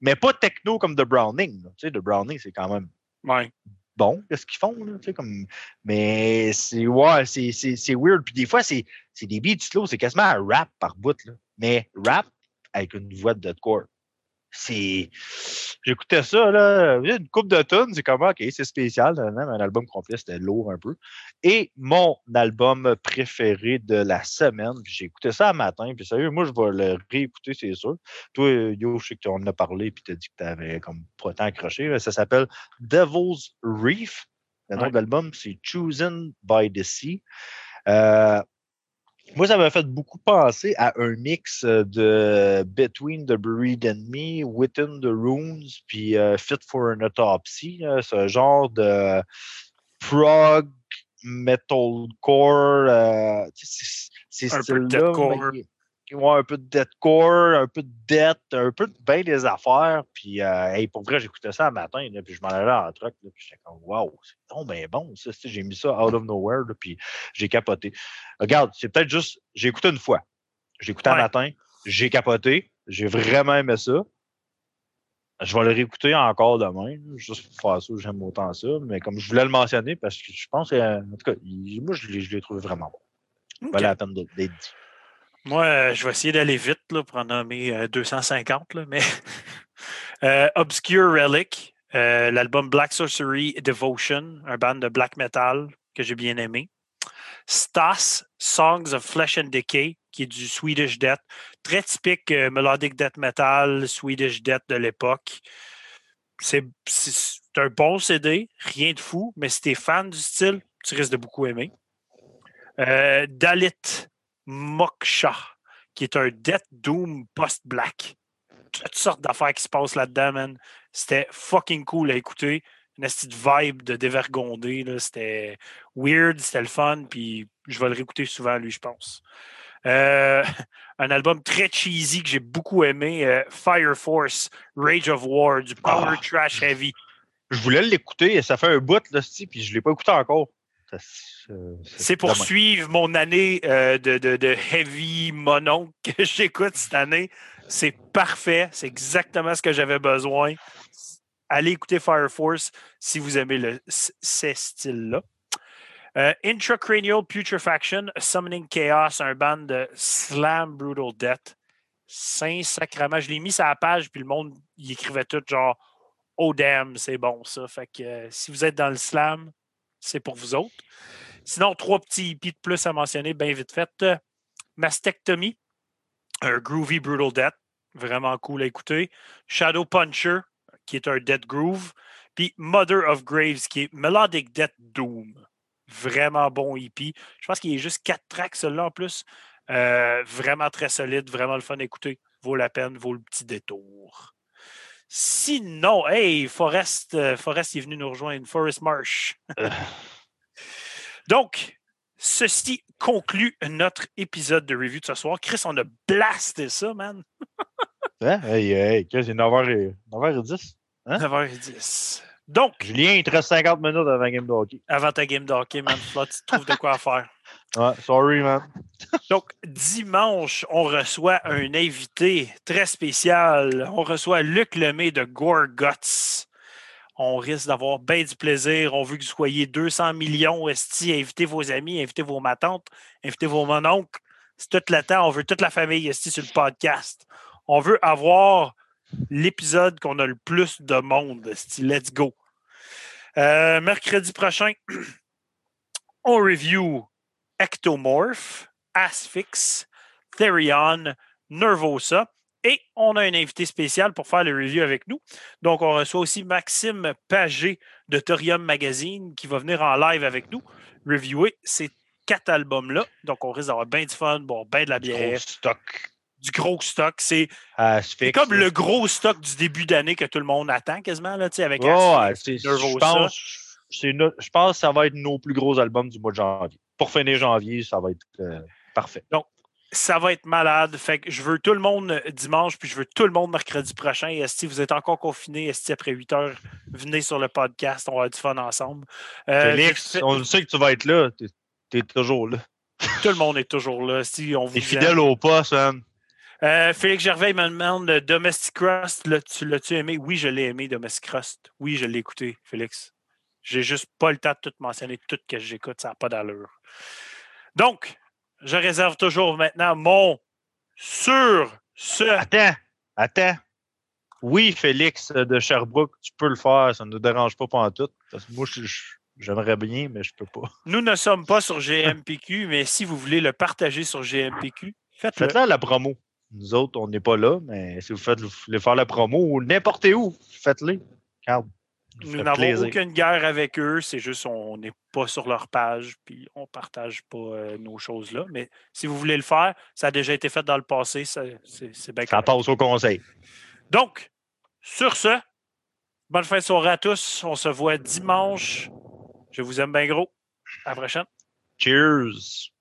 Mais pas techno comme The Browning. là. Tu sais, The Browning, c'est quand même Ouais. bon, qu'est-ce qu'ils font, là, tu sais, comme... Mais c'est, ouais, c'est, c'est, c'est weird. Puis des fois, c'est, c'est des beats slow, c'est quasiment un rap par bout, là. Mais rap avec une voix de deathcore. C'est... J'écoutais ça, là, une coupe de tonnes, c'est comme, OK, c'est spécial, mais un album complet, c'était lourd un peu. Et mon album préféré de la semaine, j'ai écouté ça un matin, puis sérieux, moi, je vais le réécouter, c'est sûr. Toi, Yo, je sais que tu en as parlé, puis tu as dit que tu avais comme pas tant accroché. Ça s'appelle Devil's Reef. Le nom Ouais. de l'album, c'est Chosen by the Sea. Euh, moi, ça m'a fait beaucoup penser à un mix euh, de Between the Buried and Me, Within the Runes, puis euh, Fit for an Autopsy. là. ce genre de prog, metalcore. euh, c'est- ces Un peu de styles-là, deathcore. mais- Ouais, un peu de deathcore, un peu de death, un peu de bien des affaires. Puis, euh, hey, pour vrai, j'écoutais ça un matin, là, puis je m'en allais en truck, là, puis j'étais comme, wow, c'est donc bien bon, ça. J'ai mis ça out of nowhere, là, puis j'ai capoté. Regarde, c'est peut-être juste, j'ai écouté une fois. J'ai écouté un Ouais. matin, j'ai capoté, j'ai vraiment aimé ça. Je vais le réécouter encore demain, juste pour faire ça, j'aime autant ça. Mais comme je voulais le mentionner, parce que je pense que, en tout cas, moi, je l'ai trouvé vraiment bon. OK. Valait la peine d'être dit. Moi, euh, je vais essayer d'aller vite là, pour en nommer euh, 250, là, mais euh, Obscure Relic, euh, l'album Black Sorcery Devotion, un band de black metal que j'ai bien aimé. Stas, Songs of Flesh and Decay, qui est du Swedish Death, très typique euh, melodic death metal, Swedish Death de l'époque. C'est un bon CD, rien de fou, mais si tu es fan du style, tu risques de beaucoup aimer. Euh, Dalit Moksha, qui est un Death Doom post-black. Toutes sortes d'affaires qui se passent là-dedans, man. C'était fucking cool à écouter. Une petite vibe de dévergondé. C'était weird, c'était le fun, puis je vais le réécouter souvent, lui, je pense. Euh, un album très cheesy que j'ai beaucoup aimé, euh, Fire Force, Rage of War, du Power Ah. Trash Heavy. Je voulais l'écouter et ça fait un bout, là, puis je ne l'ai pas écouté encore. C'est pour dommage. suivre mon année euh, de, de- de heavy monon que j'écoute cette année. C'est parfait. C'est exactement ce que j'avais besoin. allez écouter Fire Force si vous aimez le, ces styles-là. Euh, Intracranial Putrefaction, Summoning Chaos, un band de Slam Brutal Death. Saint sacrement. Je l'ai mis sur la page, puis le monde, il écrivait tout genre Oh damn, c'est bon ça. Fait que euh, si vous êtes dans le slam, c'est pour vous autres. Sinon, trois petits hippies de plus à mentionner, bien vite fait. Mastectomy, un Groovy Brutal Death, vraiment cool à écouter. Shadow Puncher, qui est un Dead Groove. Puis Mother of Graves, qui est Melodic Death Doom. Vraiment bon hippie. Je pense qu'il y a juste quatre tracks, celui-là en plus. Euh, vraiment très solide, vraiment le fun à écouter. Vaut la peine, vaut le petit détour. Sinon, hey, Forest, euh, Forest est venu nous rejoindre, Forest Marsh. Donc, ceci conclut notre épisode de review de ce soir. Chris, on a blasté ça, man. hein? Hey, hey, c'est 9h, 9h10. Hein? 9h10. Donc. Julien, il te reste 50 minutes avant game de hockey. Avant ta game de hockey, man. Là, tu trouves de quoi faire. Ouais, sorry, man. Donc, dimanche, on reçoit un invité très spécial. On reçoit Luc Lemay de Gore Guts. On risque d'avoir bien du plaisir. On veut que vous soyez 200 millions. Esti, invitez vos amis, invitez vos matantes, invitez vos mononcles. C'est tout le temps. On veut toute la famille Esti sur le podcast. On veut avoir l'épisode qu'on a le plus de monde. Esti. Let's go. Euh, mercredi prochain, on review Ectomorph, Asphyx, Therion, Nervosa. Et on a un invité spécial pour faire le review avec nous. Donc, on reçoit aussi Maxime Pagé de Thorium Magazine qui va venir en live avec nous reviewer ces quatre albums-là. Donc, on risque d'avoir bien du fun, bon, bien de la bière. Gros stock. Du gros stock. C'est comme le gros stock du début d'année que tout le monde attend quasiment, là, avec Ouais, Asphyx, c'est- je Nervosa. pense, je pense que ça va être nos plus gros albums du mois de janvier. Pour finir janvier, ça va être euh, parfait. Ça va être malade. Fait que je veux tout le monde euh, dimanche, puis je veux tout le monde mercredi prochain. Et si vous êtes encore confiné, si après 8 heures, venez sur le podcast. On va avoir du fun ensemble. Euh, Félix, on sait que tu vas être là. T'es, t'es toujours là. Tout le monde est toujours là. Si on vous fidèle au poste, man. Euh, Félix Gervais me demande Domestic tu l'as-tu aimé? Oui, je l'ai aimé, Domestic Crust. Oui, je l'ai écouté, Félix. J'ai juste pas le temps de tout mentionner, tout que j'écoute, ça n'a pas d'allure. Donc, je réserve toujours maintenant mon sur ce. Attends, attends. Oui, Félix de Sherbrooke, tu peux le faire. Ça ne nous dérange pas en tout. Parce que moi, j'aimerais bien, mais je peux pas. Nous ne sommes pas sur GMPQ, mais si vous voulez le partager sur GMPQ, faites-le. Faites-la la promo. Nous autres, on n'est pas là, mais si vous faites, vous voulez faire la promo ou n'importe où, faites-le. Regarde. Nous n'avons aucune guerre avec eux, c'est juste on n'est pas sur leur page, puis on ne partage pas euh, nos choses là. Mais si vous voulez le faire, ça a déjà été fait dans le passé, ça- c'est c'est bien Ça correct. passe au conseil. Donc, sur ce, bonne fin de soirée à tous. On se voit dimanche. Je vous aime bien gros. À la prochaine. Cheers.